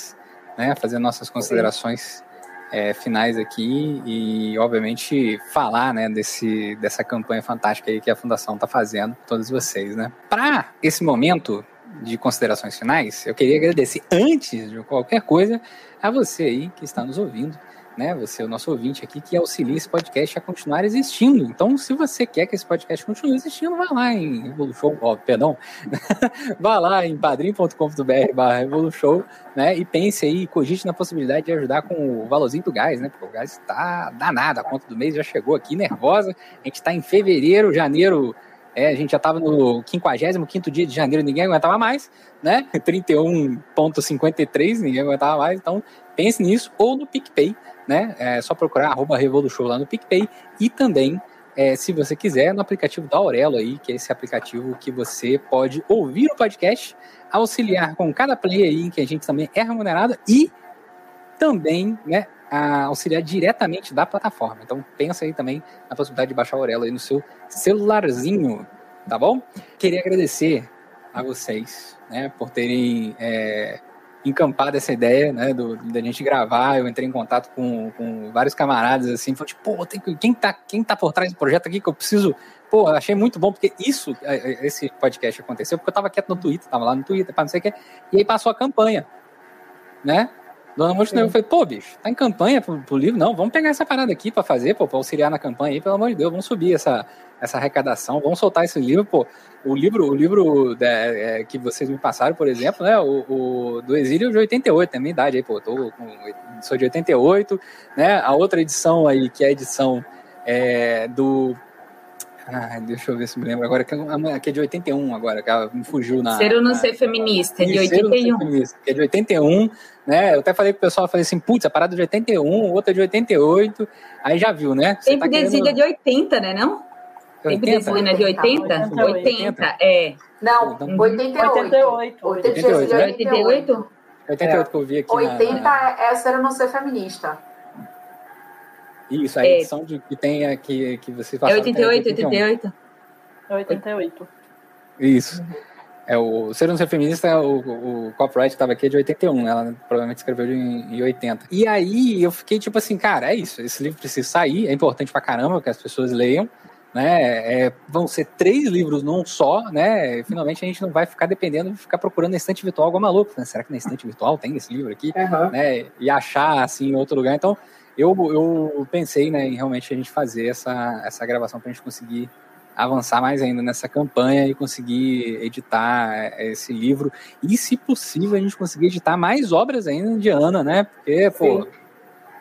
né? Fazer nossas considerações é, finais aqui e, obviamente, falar, né? Desse, dessa campanha fantástica aí que a Fundação está fazendo todos vocês, né? Para esse momento de considerações finais, eu queria agradecer, antes de qualquer coisa, a você aí que está nos ouvindo né? Você é o nosso ouvinte aqui que auxilia esse podcast a continuar existindo. Então, se você quer que esse podcast continue existindo, vá lá em Revolution, ó, perdão, vá lá em padrim.com.br barra né? E pense aí, cogite na possibilidade de ajudar com o valorzinho do gás, né? Porque o gás está danado, a conta do mês já chegou aqui nervosa. A gente está em fevereiro, janeiro é, a gente já estava no 55 dia de janeiro, ninguém aguentava mais, né? 31,53, ninguém aguentava mais. Então, pense nisso, ou no PicPay, né? É só procurar arroba Revolution lá no PicPay e também, é, se você quiser, no aplicativo da Aurelo aí, que é esse aplicativo que você pode ouvir o podcast, auxiliar com cada play aí, que a gente também é remunerado e também, né, auxiliar diretamente da plataforma. Então pensa aí também na possibilidade de baixar a Aurelo aí no seu celularzinho, tá bom? Queria agradecer a vocês, né, por terem é, encampado essa ideia, né, do, da gente gravar, eu entrei em contato com, com vários camaradas, assim, falei, tipo, pô, tem, quem, tá, quem tá por trás do projeto aqui que eu preciso, pô, achei muito bom, porque isso, é, é, esse podcast aconteceu, porque eu tava quieto no Twitter, tava lá no Twitter, para não sei o que, e aí passou a campanha, né, Dona Montenegro falei, pô, bicho, tá em campanha pro, pro, livro? Não, vamos pegar essa parada aqui para fazer, pô, pra auxiliar na campanha aí, pelo amor de Deus, vamos subir essa, essa arrecadação, vamos soltar esse livro, pô. O livro, o livro é, é, que vocês me passaram, por exemplo, né, o, o, do Exílio de 88, é a minha idade aí, pô, tô com, sou de 88, né, a outra edição aí, que é a edição é, do ah, deixa eu ver se me lembro agora, que é de 81 agora, que ela me fugiu na. Ser ou não ser feminista, é de 81. Feminista, que é de 81, né? Eu até falei pro pessoal, falei assim, putz, a parada é de 81, outra é de 88, aí já viu, né? Você Tempo tá de querendo... é de 80, né, não? 80? Tempo de exílio é de 80? 80, 80, é. Não, 88. 88. 88, 88? 88 que eu vi aqui 80 na... é ser ou não ser feminista. Isso, a é. edição de, que tem aqui que você faz. É 88, 88. É 88. Isso. É o Ser um Ser Feminista, o, o copyright estava aqui é de 81, ela provavelmente escreveu em, em 80. E aí eu fiquei tipo assim, cara, é isso, esse livro precisa sair, é importante pra caramba que as pessoas leiam, né? É, vão ser três livros num só, né? Finalmente a gente não vai ficar dependendo de ficar procurando na estante virtual igual maluco, né? Será que na estante virtual tem esse livro aqui? Uhum. Né? E achar assim em outro lugar. Então, eu, eu pensei né, em realmente a gente fazer essa, essa gravação para a gente conseguir avançar mais ainda nessa campanha e conseguir editar é, esse livro. E, se possível, a gente conseguir editar mais obras ainda de Ana, né? Porque, pô,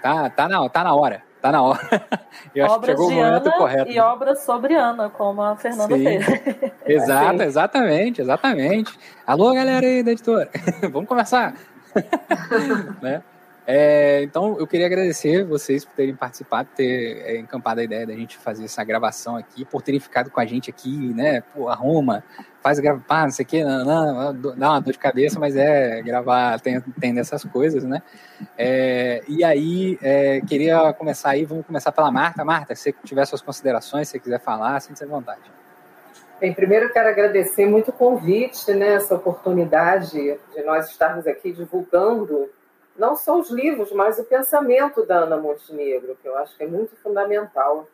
tá, tá, na, tá na hora. Tá na hora. Eu acho obras que chegou o momento Ana correto. E né? obras sobre Ana, como a Fernanda Sim. fez. Exato, exatamente, exatamente. Alô, galera aí da editora. Vamos conversar. né? É, então, eu queria agradecer vocês por terem participado, ter é, encampado a ideia da gente fazer essa gravação aqui, por terem ficado com a gente aqui, né? Pô, arruma, faz gravar, não sei o que, não, não, dá uma dor de cabeça, mas é gravar, tem, tem dessas coisas, né? É, e aí, é, queria começar aí, vamos começar pela Marta. Marta, se você tiver suas considerações, se você quiser falar, sinta-se à vontade. Bem, primeiro quero agradecer muito o convite, né, essa oportunidade de nós estarmos aqui divulgando não só os livros, mas o pensamento da Ana Montenegro, que eu acho que é muito fundamental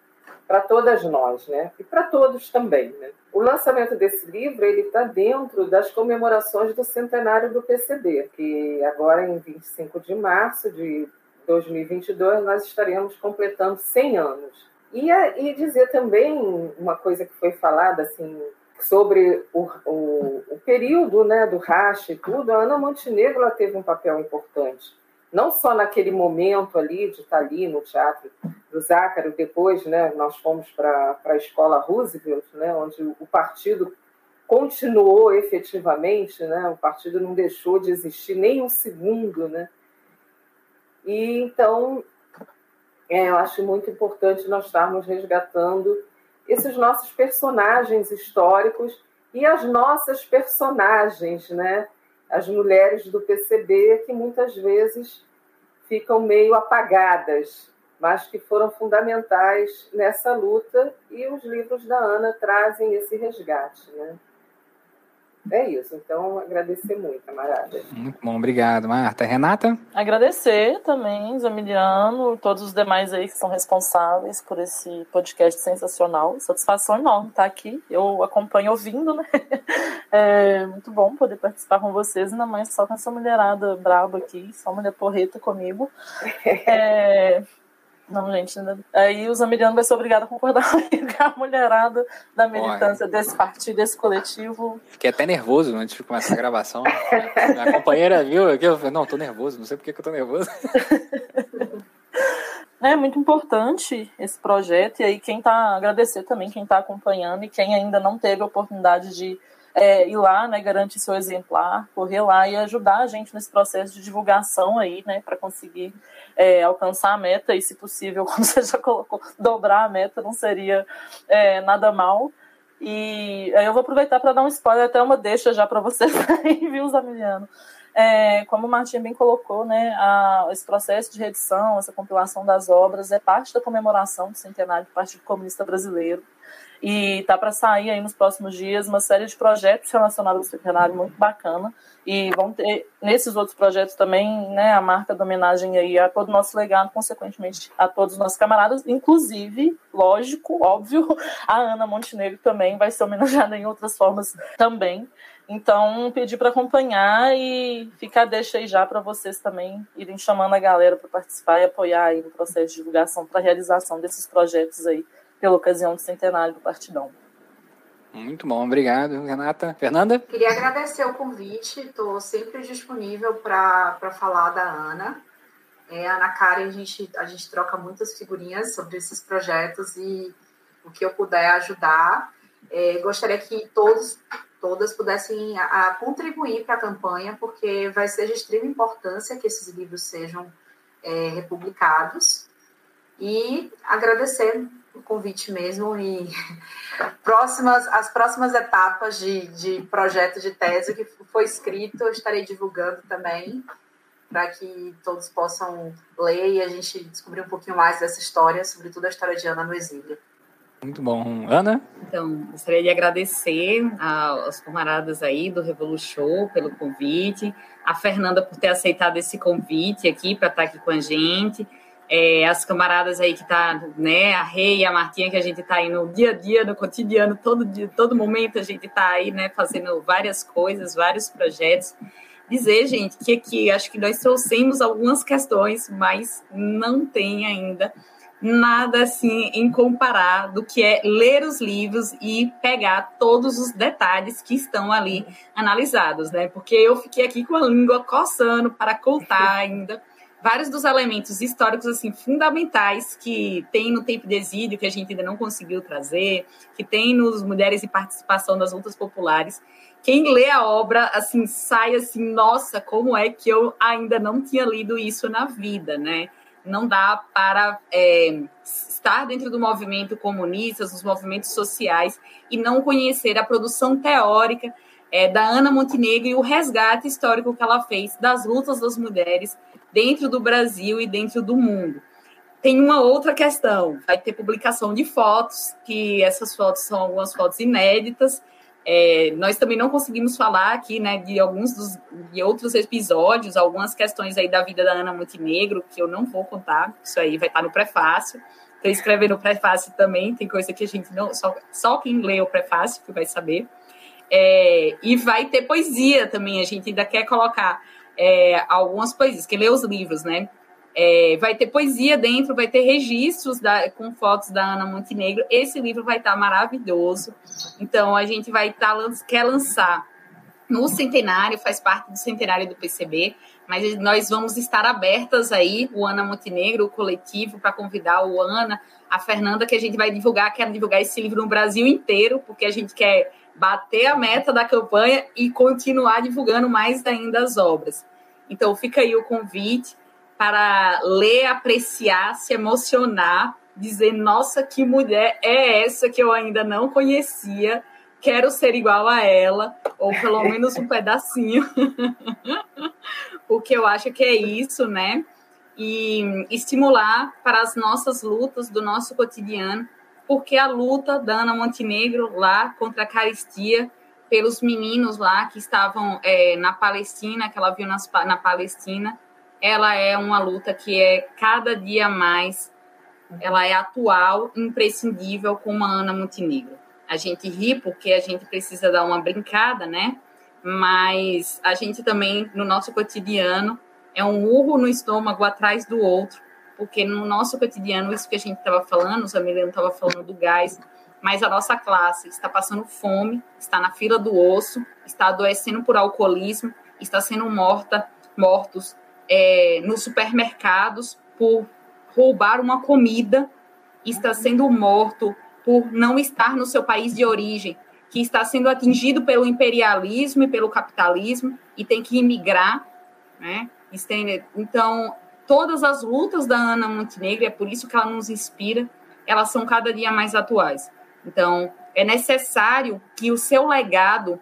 para todas nós, né? E para todos também, né? O lançamento desse livro ele está dentro das comemorações do centenário do PCB, que agora em 25 de março de 2022 nós estaremos completando 100 anos. E, e dizer também uma coisa que foi falada assim sobre o, o, o, período né, do racha e tudo, a Ana Montenegro ela teve um papel importante. Não só naquele momento ali, de estar ali no Teatro do Zácaro, depois né, nós fomos para a Escola Roosevelt, né, onde o partido continuou efetivamente, né, o partido não deixou de existir nem um segundo. Né, e então, é, eu acho muito importante nós estarmos resgatando esses nossos personagens históricos e as nossas personagens, né? As mulheres do PCB que muitas vezes ficam meio apagadas, mas que foram fundamentais nessa luta e os livros da Ana trazem esse resgate, né? É isso, então agradecer muito, camarada. Muito bom, obrigado, Marta. Renata? Agradecer também, Zamiliano, todos os demais aí que são responsáveis por esse podcast sensacional. Satisfação enorme estar aqui. Eu acompanho ouvindo, né? É muito bom poder participar com vocês, ainda mais só com essa mulherada braba aqui, só mulher porreta comigo. É, não, gente, ainda... aí o Zamiliano vai ser obrigado a concordar comigo, a mulherada da militância Olha. desse partido, desse coletivo. Fiquei até nervoso antes de começar a gravação. Minha companheira viu aqui, eu falei, não, tô nervoso, não sei por que, que eu tô nervoso. É muito importante esse projeto, e aí quem tá, agradecer também quem está acompanhando e quem ainda não teve a oportunidade de é, ir lá, né, garantir seu exemplar, correr lá e ajudar a gente nesse processo de divulgação aí, né, para conseguir é, alcançar a meta e, se possível, como você já colocou, dobrar a meta não seria é, nada mal. E aí eu vou aproveitar para dar um spoiler, até uma deixa já para vocês aí, viu, Zamiliano? É, como o Martin bem colocou, né, a, esse processo de reedição, essa compilação das obras é parte da comemoração do centenário do Partido Comunista Brasileiro. E tá para sair aí nos próximos dias uma série de projetos relacionados ao centenário muito bacana. E vão ter nesses outros projetos também, né, a marca da homenagem aí a todo o nosso legado, consequentemente a todos os nossos camaradas, inclusive, lógico, óbvio, a Ana Montenegro também vai ser homenageada em outras formas também. Então, pedir para acompanhar e ficar deixa aí já para vocês também irem chamando a galera para participar e apoiar aí no processo de divulgação para realização desses projetos aí pela ocasião do centenário do Partidão. Muito bom, obrigado, Renata. Fernanda? Queria agradecer o convite, estou sempre disponível para falar da Ana. É, Ana Karen, a gente, a gente troca muitas figurinhas sobre esses projetos e o que eu puder ajudar. É, gostaria que todos, todas pudessem a, a contribuir para a campanha, porque vai ser de extrema importância que esses livros sejam é, republicados. E agradecer o convite mesmo e próximas, as próximas etapas de, de projeto de tese que foi escrito, eu estarei divulgando também para que todos possam ler e a gente descobrir um pouquinho mais dessa história, sobretudo a história de Ana no exílio. Muito bom. Ana? Então, gostaria de agradecer aos camaradas aí do Revolution pelo convite, a Fernanda por ter aceitado esse convite aqui para estar aqui com a gente é, as camaradas aí que tá, né, a Rei a Martinha, que a gente tá aí no dia a dia, no cotidiano, todo dia, todo momento a gente tá aí, né, fazendo várias coisas, vários projetos. dizer, gente, que aqui acho que nós trouxemos algumas questões, mas não tem ainda nada assim em comparar do que é ler os livros e pegar todos os detalhes que estão ali analisados, né? Porque eu fiquei aqui com a língua coçando para contar ainda vários dos elementos históricos assim fundamentais que tem no tempo de exílio que a gente ainda não conseguiu trazer, que tem nos Mulheres e Participação das Lutas Populares. Quem lê a obra assim sai assim, nossa, como é que eu ainda não tinha lido isso na vida, né? Não dá para é, estar dentro do movimento comunista, dos movimentos sociais e não conhecer a produção teórica é, da Ana Montenegro e o resgate histórico que ela fez das lutas das mulheres dentro do Brasil e dentro do mundo. Tem uma outra questão, vai ter publicação de fotos, que essas fotos são algumas fotos inéditas. É, nós também não conseguimos falar aqui, né, de alguns dos, de outros episódios, algumas questões aí da vida da Ana Montenegro, que eu não vou contar, isso aí vai estar no prefácio. Estou escrevendo o prefácio também, tem coisa que a gente não, só, só quem lê o prefácio que vai saber. É, e vai ter poesia também, a gente ainda quer colocar é, algumas poesias, que lê os livros, né? É, vai ter poesia dentro, vai ter registros da, com fotos da Ana Montenegro. Esse livro vai estar tá maravilhoso. Então, a gente vai estar tá, quer lançar no centenário, faz parte do centenário do PCB, mas nós vamos estar abertas aí, o Ana Montenegro, o coletivo, para convidar o Ana, a Fernanda, que a gente vai divulgar, quer divulgar esse livro no Brasil inteiro, porque a gente quer bater a meta da campanha e continuar divulgando mais ainda as obras. Então, fica aí o convite para ler, apreciar, se emocionar, dizer: nossa, que mulher é essa que eu ainda não conhecia, quero ser igual a ela, ou pelo menos um pedacinho, porque eu acho que é isso, né? E estimular para as nossas lutas do nosso cotidiano porque a luta da Ana Montenegro lá contra a caristia pelos meninos lá que estavam é, na Palestina, que ela viu nas, na Palestina, ela é uma luta que é cada dia mais, ela é atual, imprescindível como a Ana Montenegro. A gente ri porque a gente precisa dar uma brincada, né? Mas a gente também, no nosso cotidiano, é um urro no estômago atrás do outro, porque no nosso cotidiano, isso que a gente estava falando, o Zamiliano estava falando do gás, mas a nossa classe está passando fome, está na fila do osso, está adoecendo por alcoolismo, está sendo morta, mortos é, nos supermercados por roubar uma comida, está sendo morto por não estar no seu país de origem, que está sendo atingido pelo imperialismo e pelo capitalismo e tem que imigrar, né? Então, todas as lutas da Ana Montenegro, é por isso que ela nos inspira, elas são cada dia mais atuais. Então, é necessário que o seu legado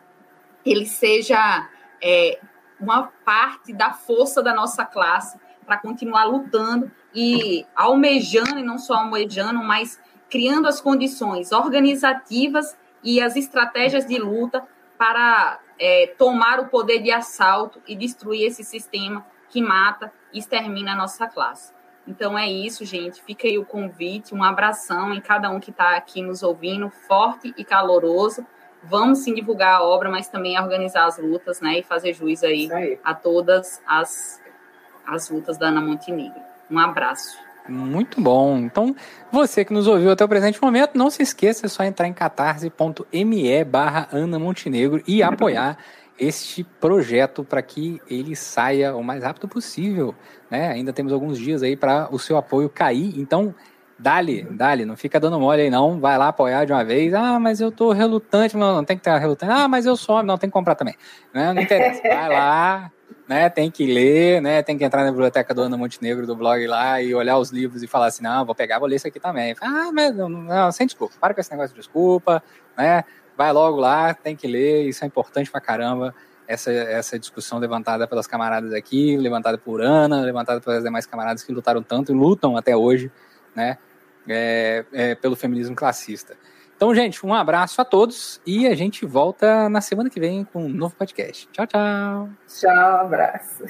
ele seja é, uma parte da força da nossa classe para continuar lutando e almejando, e não só almejando, mas criando as condições organizativas e as estratégias de luta para é, tomar o poder de assalto e destruir esse sistema que mata e extermina a nossa classe. Então é isso, gente. Fica aí o convite, um abração em cada um que está aqui nos ouvindo, forte e caloroso. Vamos sim divulgar a obra, mas também organizar as lutas, né? E fazer juiz aí, aí. a todas as, as lutas da Ana Montenegro. Um abraço. Muito bom. Então, você que nos ouviu até o presente momento, não se esqueça, é só entrar em catarse.me barra Ana Montenegro e apoiar este projeto para que ele saia o mais rápido possível. Né? Ainda temos alguns dias aí para o seu apoio cair, então dale, dale, não fica dando mole aí não, vai lá apoiar de uma vez. Ah, mas eu tô relutante, não, não tem que estar relutante. Ah, mas eu sou, não tem que comprar também. Né? Não interessa, vai lá, né? Tem que ler, né? Tem que entrar na biblioteca do Ana Montenegro do blog lá e olhar os livros e falar assim, não, vou pegar, vou ler isso aqui também. Ah, mas não, não sem desculpa, para com esse negócio de desculpa, né? Vai logo lá, tem que ler, isso é importante pra caramba. Essa, essa discussão levantada pelas camaradas aqui, levantada por Ana, levantada pelas demais camaradas que lutaram tanto e lutam até hoje, né, é, é, pelo feminismo classista. Então, gente, um abraço a todos e a gente volta na semana que vem com um novo podcast. Tchau, tchau. Tchau, abraço.